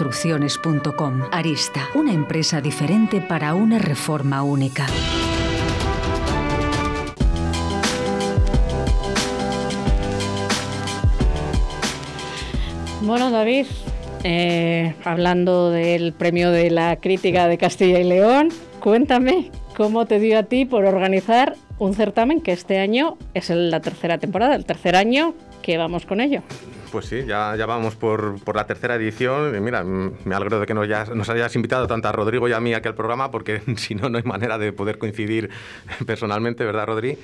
construcciones.com. Arista, una empresa diferente para una reforma única. Bueno, David, eh, hablando del premio de la crítica de Castilla y León, cuéntame cómo te dio a ti por organizar un certamen que este año es la tercera temporada, el tercer año que vamos con ello. Pues sí, ya, ya vamos por, por la tercera edición. Y mira, me alegro de que nos, nos hayas invitado tanto a Rodrigo y a mí aquí al programa, porque si no, no hay manera de poder coincidir personalmente, ¿verdad, Rodri?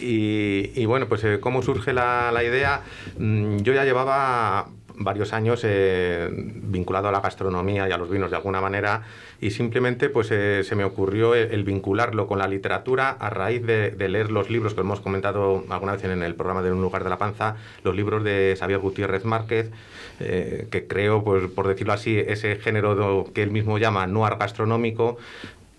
Y, y bueno, pues eh, cómo surge la, la idea. Mm, yo ya llevaba varios años eh, vinculado a la gastronomía y a los vinos de alguna manera y simplemente pues eh, se me ocurrió el, vincularlo con la literatura a raíz de, leer los libros que hemos comentado alguna vez en el programa de Un lugar de la panza, los libros de Xavier Gutiérrez Márquez, eh, que creo, pues, por decirlo así, ese género que él mismo llama noir gastronómico,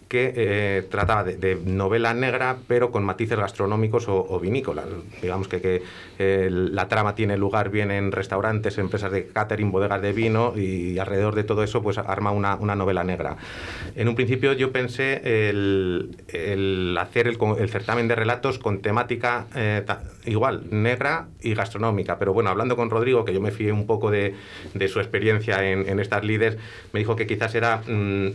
que eh, trataba de, novela negra, pero con matices gastronómicos o, vinícolas. Digamos que, que eh, la trama tiene lugar bien en restaurantes, empresas de catering, bodegas de vino, y alrededor de todo eso pues arma una, una novela negra. En un principio yo pensé el, hacer el, certamen de relatos con temática eh, igual, negra y gastronómica, pero bueno, hablando con Rodrigo, que yo me fié un poco de, de su experiencia en, en, estas líderes, me dijo que quizás era... Mm,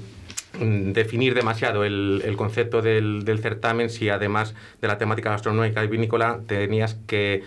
definir demasiado el, el concepto del, del, certamen si además de la temática gastronómica y vinícola tenías que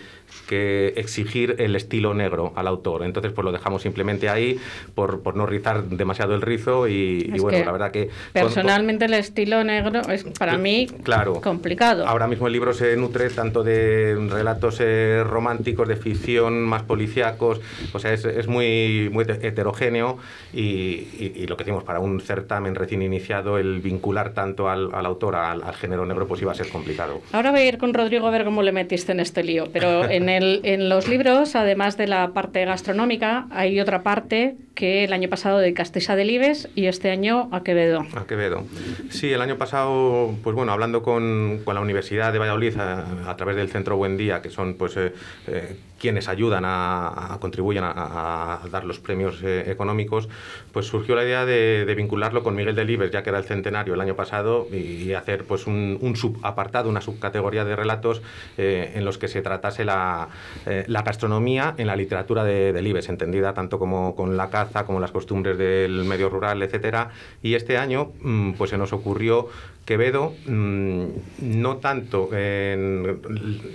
que exigir el estilo negro al autor. Entonces, pues lo dejamos simplemente ahí por, por no rizar demasiado el rizo y, bueno, la verdad que... Personalmente el estilo negro es para mí claro, complicado. Ahora mismo el libro se nutre tanto de relatos eh, románticos, de ficción, más policíacos, o sea, es, es muy, muy heterogéneo y, y, lo que decimos, para un certamen recién iniciado, el vincular tanto al, al autor, al, al, género negro, pues iba a ser complicado. Ahora voy a ir con Rodrigo a ver cómo le metiste en este lío, pero en en, los libros, además de la parte gastronómica, hay otra parte que el año pasado dedicasteis a Delibes y este año a Quevedo. A Quevedo. Sí, el año pasado, pues bueno, hablando con, la Universidad de Valladolid a, través del Centro Buen Día, que son pues eh, eh, quienes ayudan a, contribuyen a, dar los premios eh, económicos, pues surgió la idea de, vincularlo con Miguel Delibes, ya que era el centenario el año pasado, y, hacer pues un, un subapartado, una subcategoría de relatos en los que se tratase la, la gastronomía en la literatura de Delibes, entendida tanto como con la como las costumbres del medio rural, etcétera. Y este año, mm, pues se nos ocurrió Quevedo, mm, no tanto en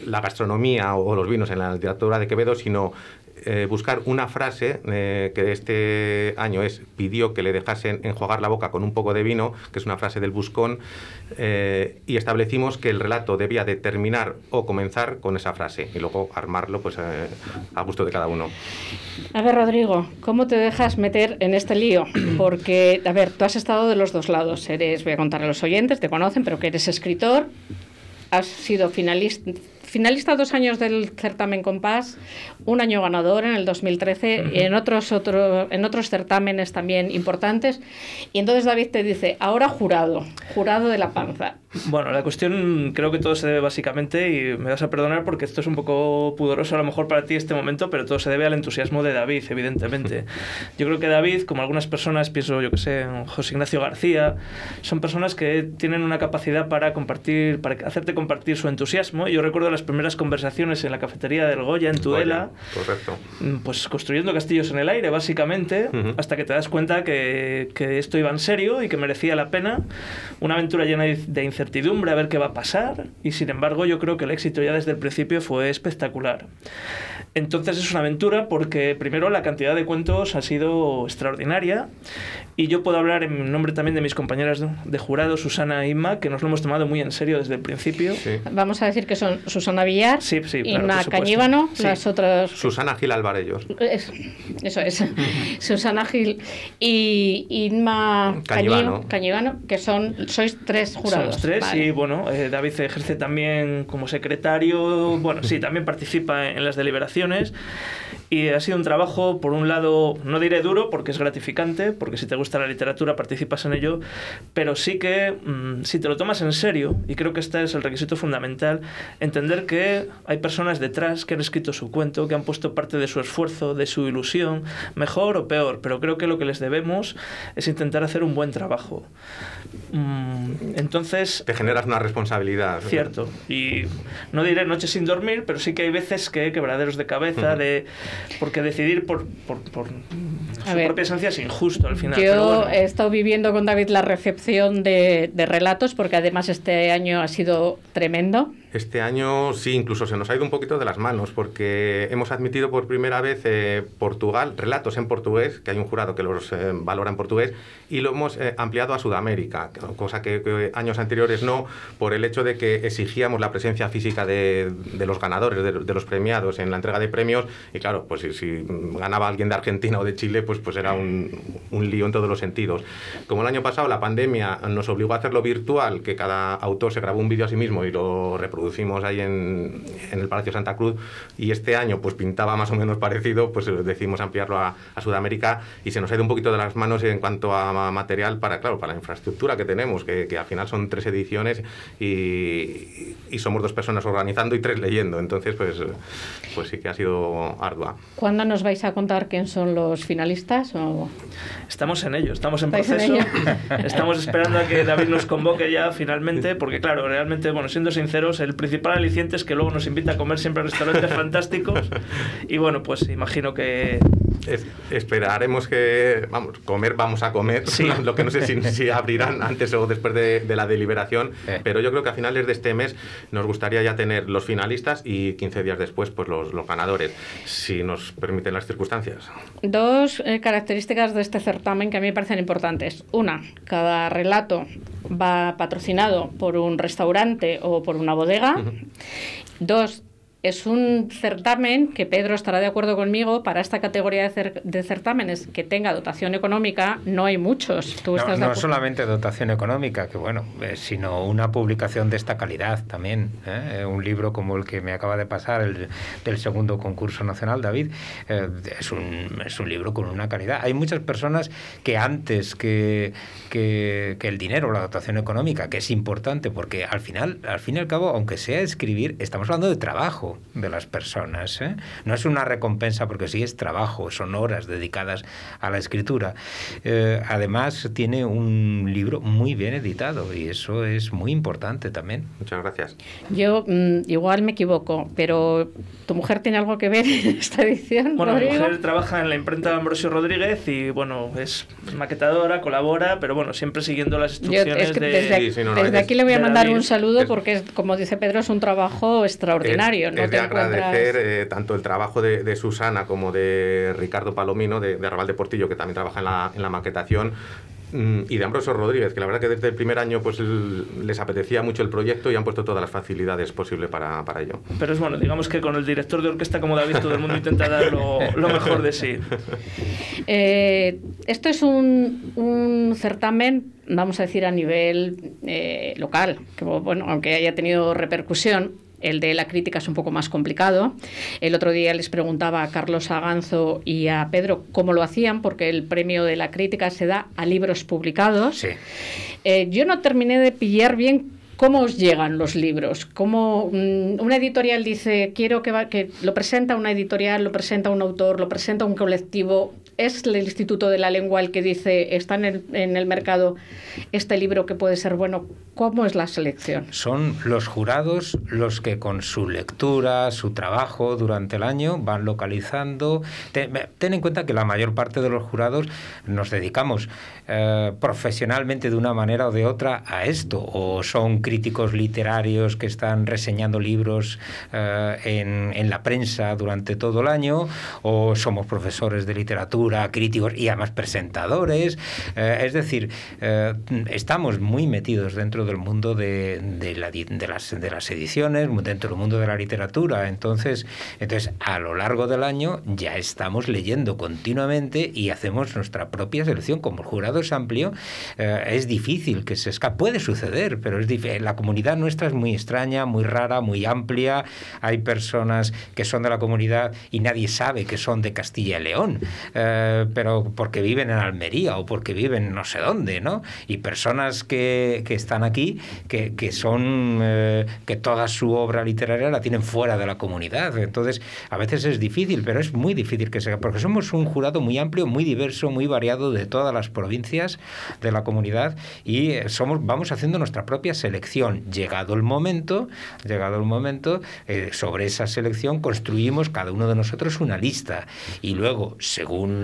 la gastronomía o los vinos en la literatura de Quevedo, sino eh, buscar una frase eh, que este año es pidió que le dejasen enjuagar la boca con un poco de vino, que es una frase del Buscón, eh, y establecimos que el relato debía de terminar o comenzar con esa frase y luego armarlo pues eh, a gusto de cada uno. A ver, Rodrigo, ¿cómo te dejas meter en este lío? Porque, a ver, tú has estado de los dos lados. Eres, voy a contar a los oyentes, te conocen, pero que eres escritor, has sido finalista, finalista dos años del certamen Compás, un año ganador en el 2013 y en otros, otro, en otros certámenes también importantes. Y entonces David te dice, ahora jurado, jurado de la panza. Bueno, la cuestión creo que todo se debe básicamente, y me vas a perdonar porque esto es un poco pudoroso a lo mejor para ti este momento, pero todo se debe al entusiasmo de David, evidentemente. Yo creo que David, como algunas personas, pienso yo que sé, José Ignacio García, son personas que tienen una capacidad para compartir, para hacerte compartir su entusiasmo. Y yo recuerdo las primeras conversaciones en la cafetería del Goya, en Tudela, Correcto. pues construyendo castillos en el aire, básicamente, Ujú. hasta que te das cuenta que, que esto iba en serio y que merecía la pena. Una aventura llena de incertidumbre, a ver qué va a pasar, y sin embargo yo creo que el éxito ya desde el principio fue espectacular. Entonces es una aventura porque primero la cantidad de cuentos ha sido extraordinaria y yo puedo hablar en nombre también de mis compañeras de, jurado, Susana e Inma, que nos lo hemos tomado muy en serio desde el principio. Vamos a decir que son Susana Villar, Sí, sí, claro, Inma Sí. las otras Susana Gil Alvarellos. Es- eso es. Susana Gil y Inma Cañivano, que son, sois tres jurados. Somos tres Vale. y bueno, eh, David ejerce también como secretario, bueno, sí, también participa en las deliberaciones canciones y ha sido un trabajo, por un lado, no diré duro porque es gratificante, porque si te gusta la literatura participas en ello, pero sí que mm, si te lo tomas en serio, y creo que este es el requisito fundamental, entender que hay personas detrás que han escrito su cuento, que han puesto parte de su esfuerzo, de su ilusión, mejor o peor, pero creo que lo que les debemos es intentar hacer un buen trabajo. Mm, entonces, Te generas una responsabilidad. Cierto. Y no diré noches sin dormir, pero sí que hay veces que quebraderos de cabeza, de porque decidir por, por, por su ver. propia esencia es injusto al final. Yo bueno. he estado viviendo con David la recepción de, de relatos, porque además este año ha sido tremendo. Este año sí, incluso se nos ha ido un poquito de las manos porque hemos admitido por primera vez eh, Portugal, relatos en portugués, que hay un jurado que los eh, valora en portugués, y lo hemos eh, ampliado a Sudamérica, cosa que, que años anteriores no, por el hecho de que exigíamos la presencia física de, de los ganadores, de, de los premiados en la entrega de premios, y claro, pues si, si ganaba alguien de Argentina o de Chile, pues, pues era un, un lío en todos los sentidos. Como el año pasado la pandemia nos obligó a hacerlo virtual, que cada autor se grabó un vídeo a sí mismo y lo reproducimos ahí en, en el Palacio Santa Cruz, y este año pues pintaba más o menos parecido, pues decidimos ampliarlo a, a Sudamérica y se nos ha ido un poquito de las manos en cuanto a material para, claro, para la infraestructura que tenemos, que, que al final son tres ediciones y, y somos dos personas organizando y tres leyendo, entonces pues, pues sí que ha sido ardua. ¿Cuándo nos vais a contar quién son los finalistas? O... Estamos en ello, estamos en ¿Estáis en proceso. Estamos esperando a que David nos convoque ya finalmente, porque claro, realmente, bueno, siendo sinceros, el principal aliciente es que luego nos invita a comer siempre a restaurantes fantásticos. Y bueno, pues imagino que Es- esperaremos que, vamos, comer vamos a comer, lo que no sé si, si abrirán antes o después de, de la deliberación, pero yo creo que a finales de este mes nos gustaría ya tener los finalistas y 15 días después pues los, los ganadores, si nos permiten las circunstancias. Dos eh, características de este certamen que a mí me parecen importantes. Una, cada relato va patrocinado por un restaurante o por una bodega. Dos, es un certamen que Pedro estará de acuerdo conmigo para esta categoría de, cer- de certámenes que tenga dotación económica. No hay muchos. ¿Tú No, estás solamente dotación económica, que bueno, eh, sino una publicación de esta calidad también. ¿eh? Un libro como el que me acaba de pasar, el del segundo concurso nacional, David, eh, es, un, es un libro con una calidad. Hay muchas personas que antes que, que, que el dinero, la dotación económica, que es importante, porque al final, al fin y al cabo, aunque sea escribir, estamos hablando de trabajo de las personas. ¿eh? No es una recompensa porque sí es trabajo, son horas dedicadas a la escritura. Eh, además, tiene un libro muy bien editado y eso es muy importante también. Muchas gracias. Yo mm, igual me equivoco, pero ¿tu mujer tiene algo que ver en esta edición, Bueno, mi Rodrigo? mujer trabaja en la imprenta Ambrosio Rodríguez y, bueno, es maquetadora, colabora, pero, bueno, siempre siguiendo las Yo, instrucciones es que de... desde, desde aquí le voy a de mandar un saludo Es- porque, es- como dice Pedro, es un trabajo extraordinario. Es, es de agradecer eh, tanto el trabajo de, Susana como de Ricardo Palomino, de, de Arrabal de Portillo, que también trabaja en la, en la maquetación, Mm, y de Ambrosio Rodríguez, que la verdad que desde el primer año pues les apetecía mucho el proyecto y han puesto todas las facilidades posibles para, para ello. Pero es bueno, digamos que con el director de orquesta como David todo el mundo intenta dar lo, mejor de sí. Eh, esto es un, un, certamen, vamos a decir, a nivel eh, local, que bueno, aunque haya tenido repercusión, el de la crítica es un poco más complicado. El otro día les preguntaba a Carlos Aganzo y a Pedro cómo lo hacían, porque el premio de la crítica se da a libros publicados. Eh, yo no terminé de pillar bien ¿Cómo os llegan los libros? ¿Cómo mm, una editorial dice, quiero que, que lo presenta una editorial, lo presenta un autor, lo presenta un colectivo? ¿Es el Instituto de la Lengua el que dice, está en el, mercado este libro que puede ser bueno? ¿Cómo es la selección? Son los jurados los que con su lectura, su trabajo durante el año van localizando. Ten, en cuenta que la mayor parte de los jurados nos dedicamos eh, profesionalmente de una manera o de otra a esto, o son críticos literarios que están reseñando libros eh, en, la prensa durante todo el año, o somos profesores de literatura, críticos y además presentadores. Eh, es decir, estamos muy metidos dentro del mundo de, de, la, de, las, de las ediciones, dentro del mundo de la literatura. Entonces, entonces, a lo largo del año ya estamos leyendo continuamente y hacemos nuestra propia selección como jurado es amplio, eh, es difícil que se escape. Puede suceder, pero es la comunidad nuestra es muy extraña, muy rara, muy amplia. Hay personas que son de la comunidad y nadie sabe que son de Castilla y León, eh, pero porque viven en Almería o porque viven no sé dónde, ¿no? Y personas que, que están aquí que, que son, eh, que toda su obra literaria la tienen fuera de la comunidad. Entonces, a veces es difícil, pero es muy difícil que sea, porque somos un jurado muy amplio, muy diverso, muy variado de todas las provincias de la comunidad y eh, somos, vamos haciendo nuestra propia selección. Llegado el momento, llegado el momento, eh, sobre esa selección construimos cada uno de nosotros una lista y luego, según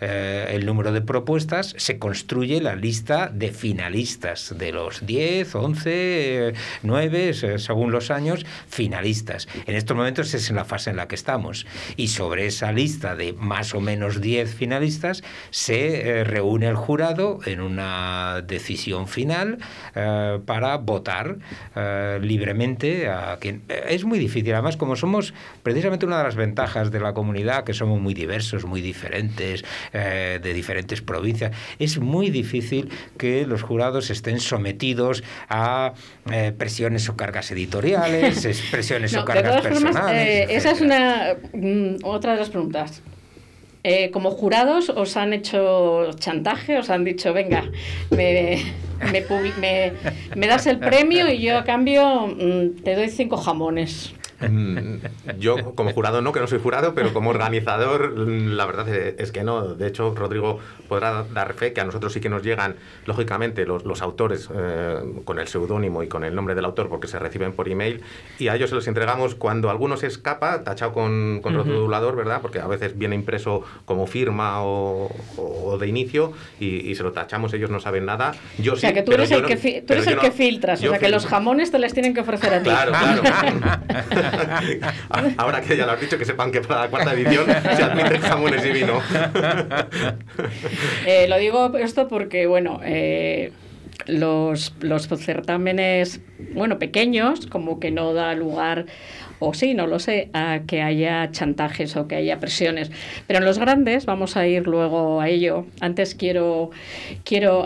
eh, el número de propuestas, se construye la lista de finalistas de los 10, 11, 9, según los años, finalistas. En estos momentos es en la fase en la que estamos y sobre esa lista de más o menos 10 finalistas se reúne el jurado en una decisión final eh, para votar eh, libremente a quien. Es muy difícil, además, como somos precisamente una de las ventajas de la comunidad, que somos muy diversos, muy diferentes, eh, de diferentes provincias, es muy difícil que los jurados estén sometidos a presiones o cargas editoriales, presiones o cargas personales. esa es una mm, otra de las preguntas. Eh, como jurados os han hecho chantaje, os han dicho, venga, me, me, me das el premio y yo a cambio mm, te doy cinco jamones. Mm, yo como jurado no, que no soy jurado, pero como organizador la verdad es que no. De hecho, Rodrigo podrá dar fe que a nosotros sí que nos llegan, lógicamente, los, los autores eh, con el seudónimo y con el nombre del autor porque se reciben por email y a ellos se los entregamos cuando alguno se escapa, tachado con, con rotulador, ¿verdad? Porque a veces viene impreso como firma o, de inicio y, se lo tachamos, ellos no saben nada. Yo o sea, que tú eres el, que, tú eres el que filtras, o sea, que los jamones te les tienen que ofrecer a ti. Claro, claro. Ahora que ya lo has dicho, que sepan que para la cuarta edición se admiten jamones y vino. Eh, lo digo esto porque, bueno, eh, los, los certámenes, bueno, pequeños, como que no da lugar o sí, no lo sé, a que haya chantajes o que haya presiones. Pero en los grandes, vamos a ir luego a ello. Antes quiero, quiero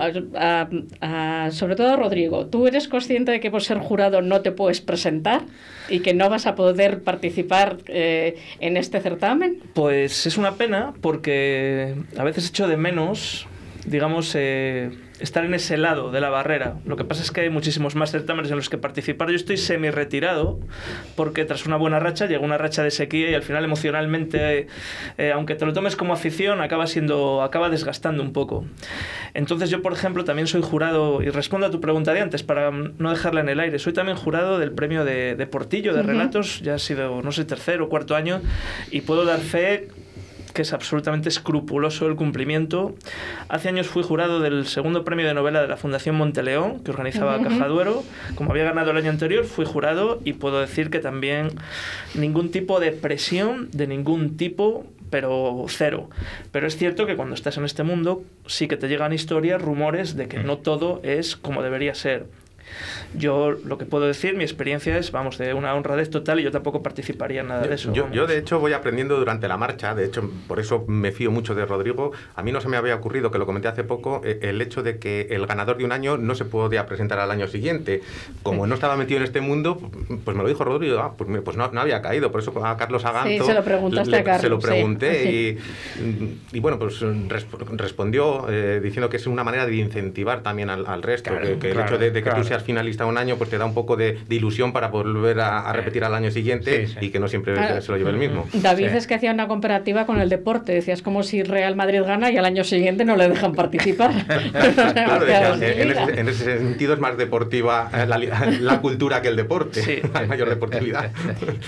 sobre todo Rodrigo, ¿tú eres consciente de que por ser jurado no te puedes presentar y que no vas a poder participar eh, en este certamen? Pues es una pena porque a veces echo de menos, digamos, eh, estar en ese lado de la barrera. Lo que pasa es que hay muchísimos más certámenes en los que participar. Yo estoy semi retirado porque tras una buena racha llega una racha de sequía y al final emocionalmente, eh, aunque te lo tomes como afición, acaba siendo, acaba desgastando un poco. Entonces yo, por ejemplo, también soy jurado y respondo a tu pregunta de antes para no dejarla en el aire. Soy también jurado del premio de, Portillo de relatos. Ya ha sido no sé tercero o cuarto año y puedo dar fe que es absolutamente escrupuloso el cumplimiento. Hace años fui jurado del segundo premio de novela de la Fundación Monteleón, que organizaba Ujú. Caja Duero. Como había ganado el año anterior, fui jurado y puedo decir que también ningún tipo de presión de ningún tipo pero cero. Pero es cierto que cuando estás en este mundo sí que te llegan historias, rumores de que no todo es como debería ser. Yo lo que puedo decir, mi experiencia es, vamos, de una honradez total y yo tampoco participaría en nada de eso. Yo, yo, de hecho, voy aprendiendo durante la marcha, de hecho, por eso me fío mucho de Rodrigo. A mí no se me había ocurrido, que lo comenté hace poco, eh, el hecho de que el ganador de un año no se podía presentar al año siguiente. Como no estaba metido en este mundo, pues me lo dijo Rodrigo, ah, pues, pues no, no había caído. Por eso a Carlos Aganto Sí, se lo preguntaste le- a Carlos, Se lo sí. pregunté y, y, bueno, pues resp- respondió eh, diciendo que es una manera de incentivar también al, al resto, Claro, que, que el claro, hecho de, de que claro. tú seas finalista un año, pues te da un poco de, de ilusión para volver a, a repetir al año siguiente Sí, sí. y que no siempre Claro. se lo lleve el mismo. David Sí. es que hacía una comparativa con el deporte. Decías como si Real Madrid gana y al año siguiente no le dejan participar. Claro, en, ese, en ese sentido es más deportiva eh, la, la cultura que el deporte. Sí. Hay mayor deportividad.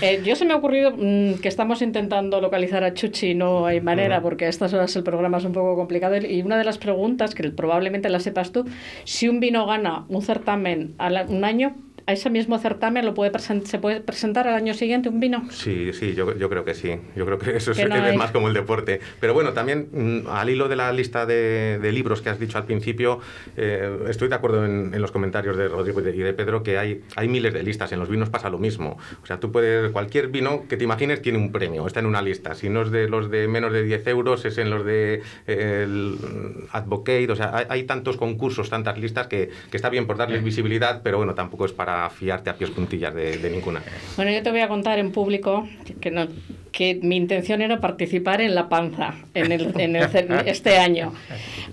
Eh, yo se me ha ocurrido mm, que estamos intentando localizar a Chuchi y no hay manera porque a estas horas el programa es un poco complicado y una de las preguntas que probablemente la sepas tú, si un vino gana un certamen al un año, a ese mismo certamen lo puede se puede presentar al año siguiente un vino. Sí, sí, yo, yo creo que sí. Yo creo que eso es, Que no es más como el deporte. Pero bueno, también mm, al hilo de la lista de, de libros que has dicho al principio, eh, estoy de acuerdo en, en los comentarios de Rodrigo y de, y de Pedro que hay, hay miles de listas. En los vinos pasa lo mismo. O sea, tú puedes, cualquier vino que te imagines tiene un premio, está en una lista. Si no es de los de menos de 10 euros, es en los de eh, el Advocate. O sea, hay, hay tantos concursos, tantas listas que, que está bien por darles visibilidad, pero bueno, tampoco es para fiarte a pies puntillas de, de ninguna. Bueno, yo te voy a contar en público que, no, que mi intención era participar en La Panza en el, en el este año.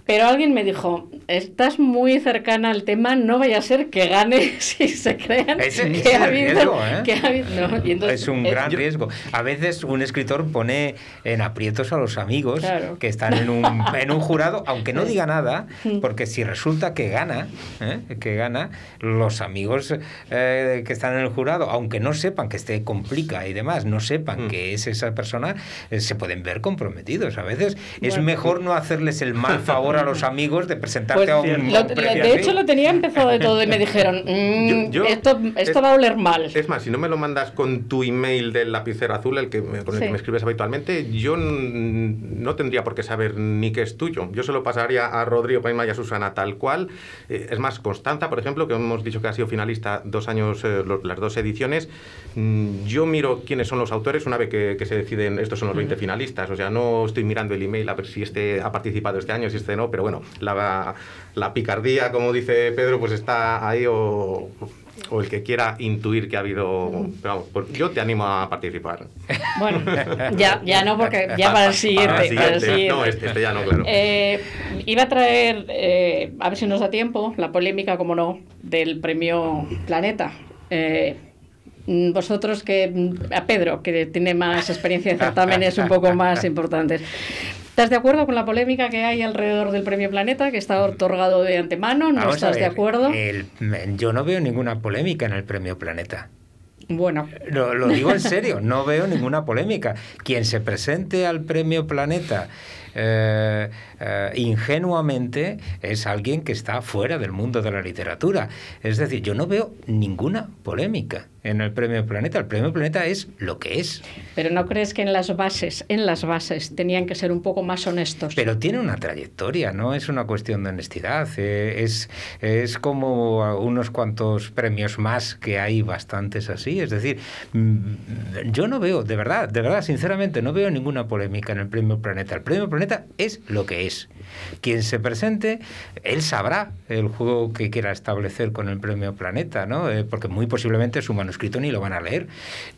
Pero alguien me dijo, estás muy cercana al tema, no vaya a ser que gane si se crean que, es ha el habido- riesgo, ¿eh? que ha habido- no, y entonces, es un gran riesgo. A veces un escritor pone en aprietos a los amigos Claro. que están en un, en un jurado, aunque no diga nada, Mm. porque si resulta que gana, ¿eh? que gana, los amigos eh, que están en el jurado, aunque no sepan que este complica y demás, no sepan Mm. que es esa persona, eh, se pueden ver comprometidos. A veces es mejor no hacerles el mal favor a los amigos de presentarte Pues, a un lo- un de así. hecho, lo tenía empezado de todo y me dijeron, "Mm, Yo- yo- esto, esto es- va a oler mal. Es más, si no me lo mandas con tu email del lapicero azul, el que, con el Sí. que me escribes habitualmente, yo no tendría por qué saber ni qué es tuyo. Yo se lo pasaría a Rodrigo Paima y a Susana tal cual. Eh, es más, Constanza, por ejemplo, que hemos dicho que ha sido finalista dos años, eh, las dos ediciones, mm, yo miro quiénes son los autores una vez que, que se deciden, estos son los 20 finalistas. O sea, no estoy mirando el email a ver si este ha participado este año, si este no, pero bueno, la, la picardía, como dice Pedro, pues está ahí o o el que quiera intuir que ha habido. vamos, yo te animo a participar. Bueno, ya, ya no, porque ya para el siguiente. Para el para el siguiente. siguiente. No, este, este ya no, claro. Eh, iba a traer, eh, a ver si nos da tiempo, la polémica, como no, del premio Planeta. Eh, mm, vosotros que, a Pedro, que tiene más experiencia en certámenes un poco más importantes. ¿Estás de acuerdo con la polémica que hay alrededor del premio Planeta, que está otorgado de antemano? ¿No Vamos estás de acuerdo? el- yo no veo ninguna polémica en el premio Planeta. Bueno, Lo, lo digo en serio, no veo ninguna polémica. Quien se presente al premio Planeta eh, eh, ingenuamente es alguien que está fuera del mundo de la literatura. Es decir, yo no veo ninguna polémica en el premio Planeta. El premio Planeta es lo que es. pero ¿no crees que en las bases, en las bases, tenían que ser un poco más honestos? Pero tiene una trayectoria, no es una cuestión de honestidad. eh, es, es como unos cuantos premios más que hay bastantes así. Es decir, mm, yo no veo, de verdad, de verdad, sinceramente, no veo ninguna polémica en el Premio Planeta. El Premio Planeta es lo que es. Quien se presente, él sabrá el juego que quiera establecer con el Premio Planeta, ¿no? Eh, porque muy posiblemente su manuscrito ni lo van a leer.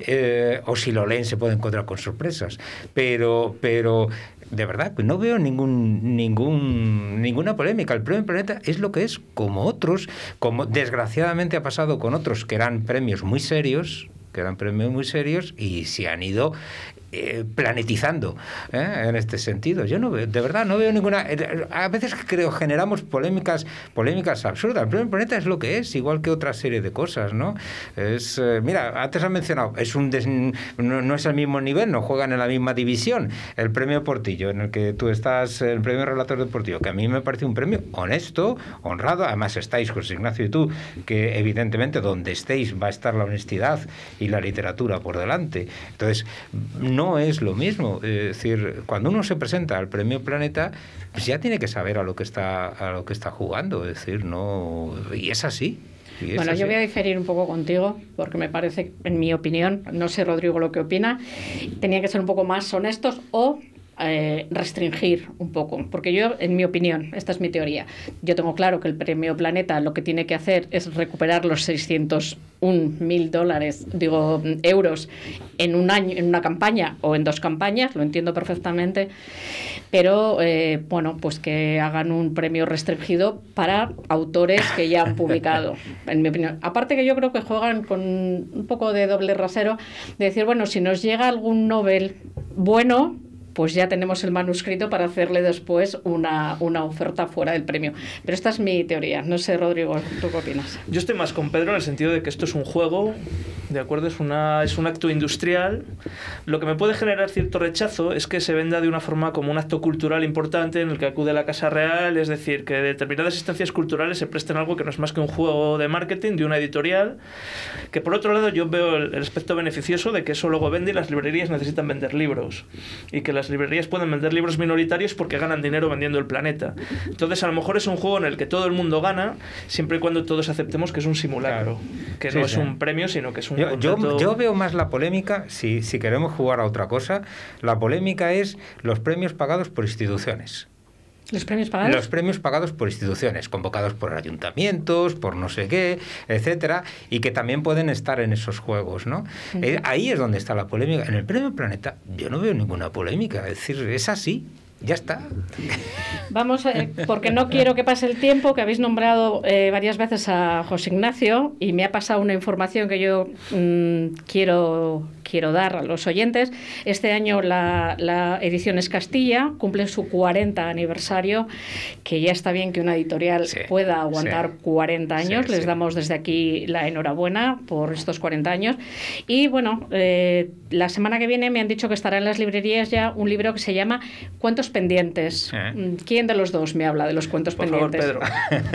Eh, o si lo leen se puede encontrar con sorpresas. Pero, pero de verdad, no veo ningún, ningún, ninguna polémica. El premio Planeta es lo que es, como otros, como desgraciadamente ha pasado con otros que eran premios muy serios, que eran premios muy serios y se han ido eh, planetizando ¿eh? en este sentido. Yo no veo, de verdad, no veo ninguna. Eh, a veces creo generamos polémicas, polémicas absurdas. El primer planeta es lo que es, igual que otra serie de cosas, ¿no? Es, mira, antes han mencionado, es un no, es el mismo nivel, no juegan en la misma división. El premio Portillo, en el que tú estás, el premio relator de Portillo, que a mí me parece un premio honesto, honrado. Además estáis, José Ignacio y tú, que evidentemente donde estéis va a estar la honestidad y la literatura por delante. Entonces, no es lo mismo. Es decir, cuando uno se presenta al Premio Planeta, pues ya tiene que saber a lo que está, a lo que está jugando. Es decir, no. Y es así. bueno, yo voy a diferir un poco contigo, porque me parece, en mi opinión, no sé Rodrigo lo que opina, tenía que ser un poco más honestos o eh, restringir un poco, porque yo, en mi opinión, esta es mi teoría, yo tengo claro que el premio Planeta lo que tiene que hacer es recuperar los 601 mil dólares, digo, euros en un año, en una campaña o en dos campañas, lo entiendo perfectamente, pero eh, bueno, pues que hagan un premio restringido para autores que ya han publicado, en mi opinión. Aparte que yo creo que juegan con un poco de doble rasero, de decir, bueno, si nos llega algún Nobel bueno, pues ya tenemos el manuscrito para hacerle después una, una oferta fuera del premio. Pero esta es mi teoría. No sé, Rodrigo, ¿tú qué opinas? Yo estoy más con Pedro en el sentido de que esto es un juego, ¿de acuerdo? Es, una, es un acto industrial. Lo que me puede generar cierto rechazo es que se venda de una forma como un acto cultural importante en el que acude la Casa Real, es decir, que determinadas instancias culturales se presten algo que no es más que un juego de marketing, de una editorial, que por otro lado yo veo el, aspecto beneficioso de que eso luego vende y las librerías necesitan vender libros y que las las librerías pueden vender libros minoritarios porque ganan dinero vendiendo el planeta. Entonces, a lo mejor es un juego en el que todo el mundo gana, siempre y cuando todos aceptemos que es un simulacro, que no es un premio, sino que es un... Yo, yo, yo, veo más la polémica, si, si queremos jugar a otra cosa, la polémica es los premios pagados por instituciones. ¿Los premios pagados? Los premios pagados por instituciones, convocados por ayuntamientos, por no sé qué, etcétera, y que también pueden estar en esos juegos, ¿no? Eh, ahí es donde está la polémica. En el Premio Planeta yo no veo ninguna polémica, es decir, es así. Ya está. Vamos, eh, porque no quiero que pase el tiempo, que habéis nombrado eh, varias veces a José Ignacio y me ha pasado una información que yo mm, quiero, quiero dar a los oyentes. Este año la, la Ediciones Castilla cumple su 40 aniversario, que ya está bien que una editorial pueda aguantar 40 años. Les damos desde aquí la enhorabuena por estos 40 años. Y bueno, eh, la semana que viene me han dicho que estará en las librerías ya un libro que se llama ¿Cuántos pendientes. Eh. Mm, ¿Quién de los dos me habla de los cuentos pendientes? Pedro.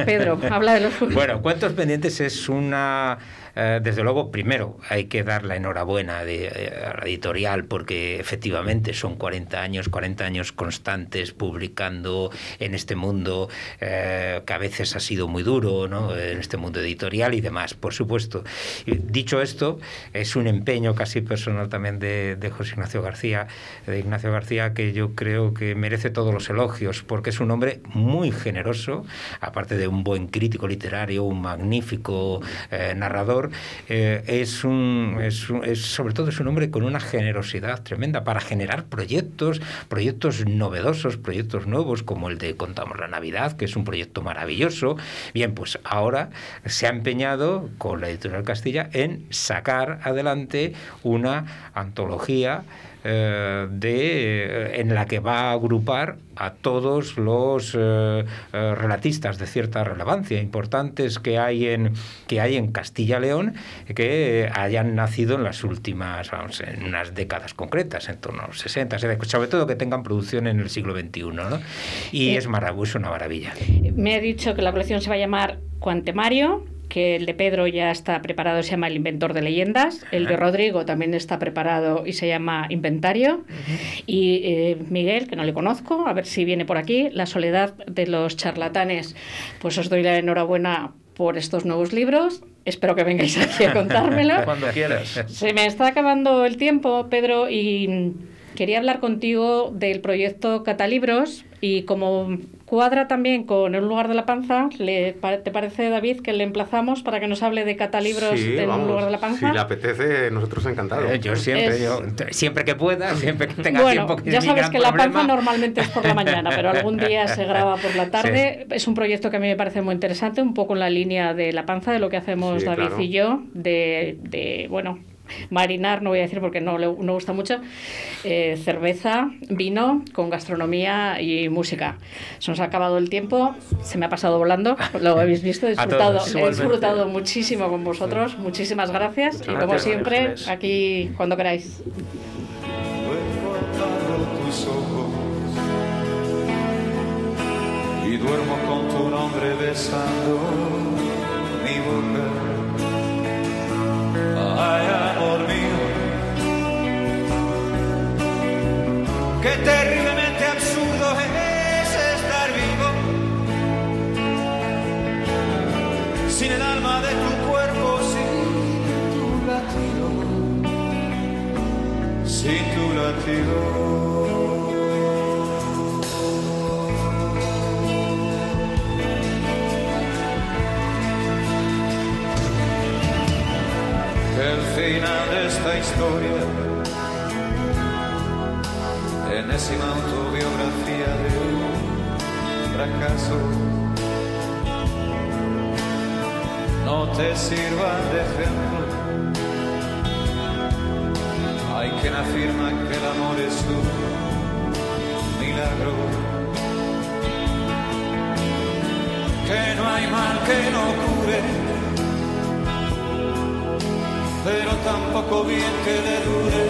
Pedro, habla de los Bueno, cuentos pendientes es una eh, desde luego, primero, hay que dar la enhorabuena de, eh, a la editorial porque efectivamente son 40 años, 40 años constantes publicando en este mundo eh, que a veces ha sido muy duro, ¿no? en este mundo editorial y demás, por supuesto. dicho esto, es un empeño casi personal también de, de José Ignacio García, de Ignacio García, que yo creo que merece todos los elogios porque es un hombre muy generoso, aparte de un buen crítico literario, un magnífico narrador eh, es, un, es, sobre todo es un hombre con una generosidad tremenda para generar proyectos, proyectos novedosos, proyectos nuevos, como el de Contamos la Navidad, que es un proyecto maravilloso. Bien, pues ahora se ha empeñado con la editorial Castilla en sacar adelante una antología eh, de, en la que va a agrupar a todos los eh, eh, relatistas de cierta relevancia importantes que hay en que hay en Castilla León que hayan nacido en las últimas vamos, en unas décadas concretas en torno a los 60 sobre todo que tengan producción en el siglo XXI ¿no? y es maravilloso una maravilla me ha dicho que la colección se va a llamar Cuantemario que el de Pedro ya está preparado, se llama El Inventor de Leyendas, el de Rodrigo también está preparado y se llama Inventario, y eh, Miguel, que no le conozco, a ver si viene por aquí, La Soledad de los Charlatanes, pues os doy la enhorabuena por estos nuevos libros. Espero que vengáis aquí a contármelo. Cuando quieras. Se me está acabando el tiempo, Pedro, y quería hablar contigo del proyecto Catalibros y como cuadra también con el lugar de la panza. ¿Le, ¿Te parece, David, que le emplazamos para que nos hable de catalibros en un lugar de la panza? Si le apetece, nosotros encantados. Eh, yo siempre, yo, siempre que pueda, siempre que tenga tiempo. Que ya sabes que la panza normalmente es por la mañana, pero algún día se graba por la tarde. Es un proyecto que a mí me parece muy interesante, un poco en la línea de la panza, de lo que hacemos David y yo, de, de bueno, marinar, no voy a decir porque no le no gusta mucho, eh, cerveza, vino con gastronomía y música. Se nos ha acabado el tiempo, se me ha pasado volando, lo habéis visto, he disfrutado, he disfrutado muchísimo con vosotros, muchísimas gracias y como siempre, aquí cuando queráis. y duermo con tu nombre besando mi boca. Ay, amor qué terriblemente absurdo es estar vivo sin el alma de tu cuerpo, sin tu latido, sin tu latido. el final de esta historia, enésima autobiografía de un fracaso, no te sirva de ejemplo. Hay quien afirma que el amor es un milagro, que no hay mal que no cure pero tampoco bien que le dure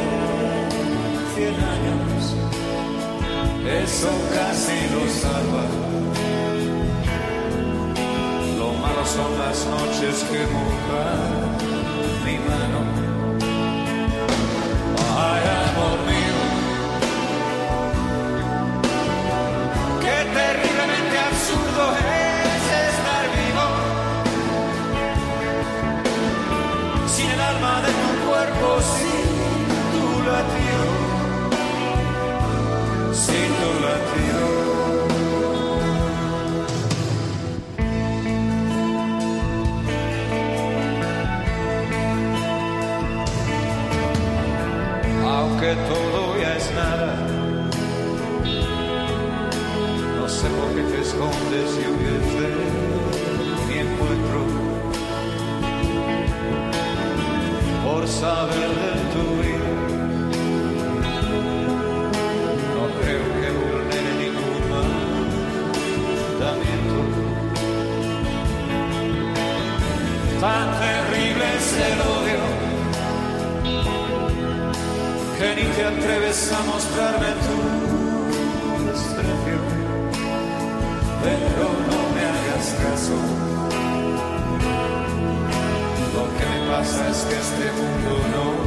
cien años. Eso casi lo salva. Lo malo son las noches que mojan mi mano. Aunque todo ya es nada, no sé por qué te escondes y de mi encuentro. por saber de atreves a mostrarme tu desprecio. Pero no me hagas caso lo que me pasa es que este mundo no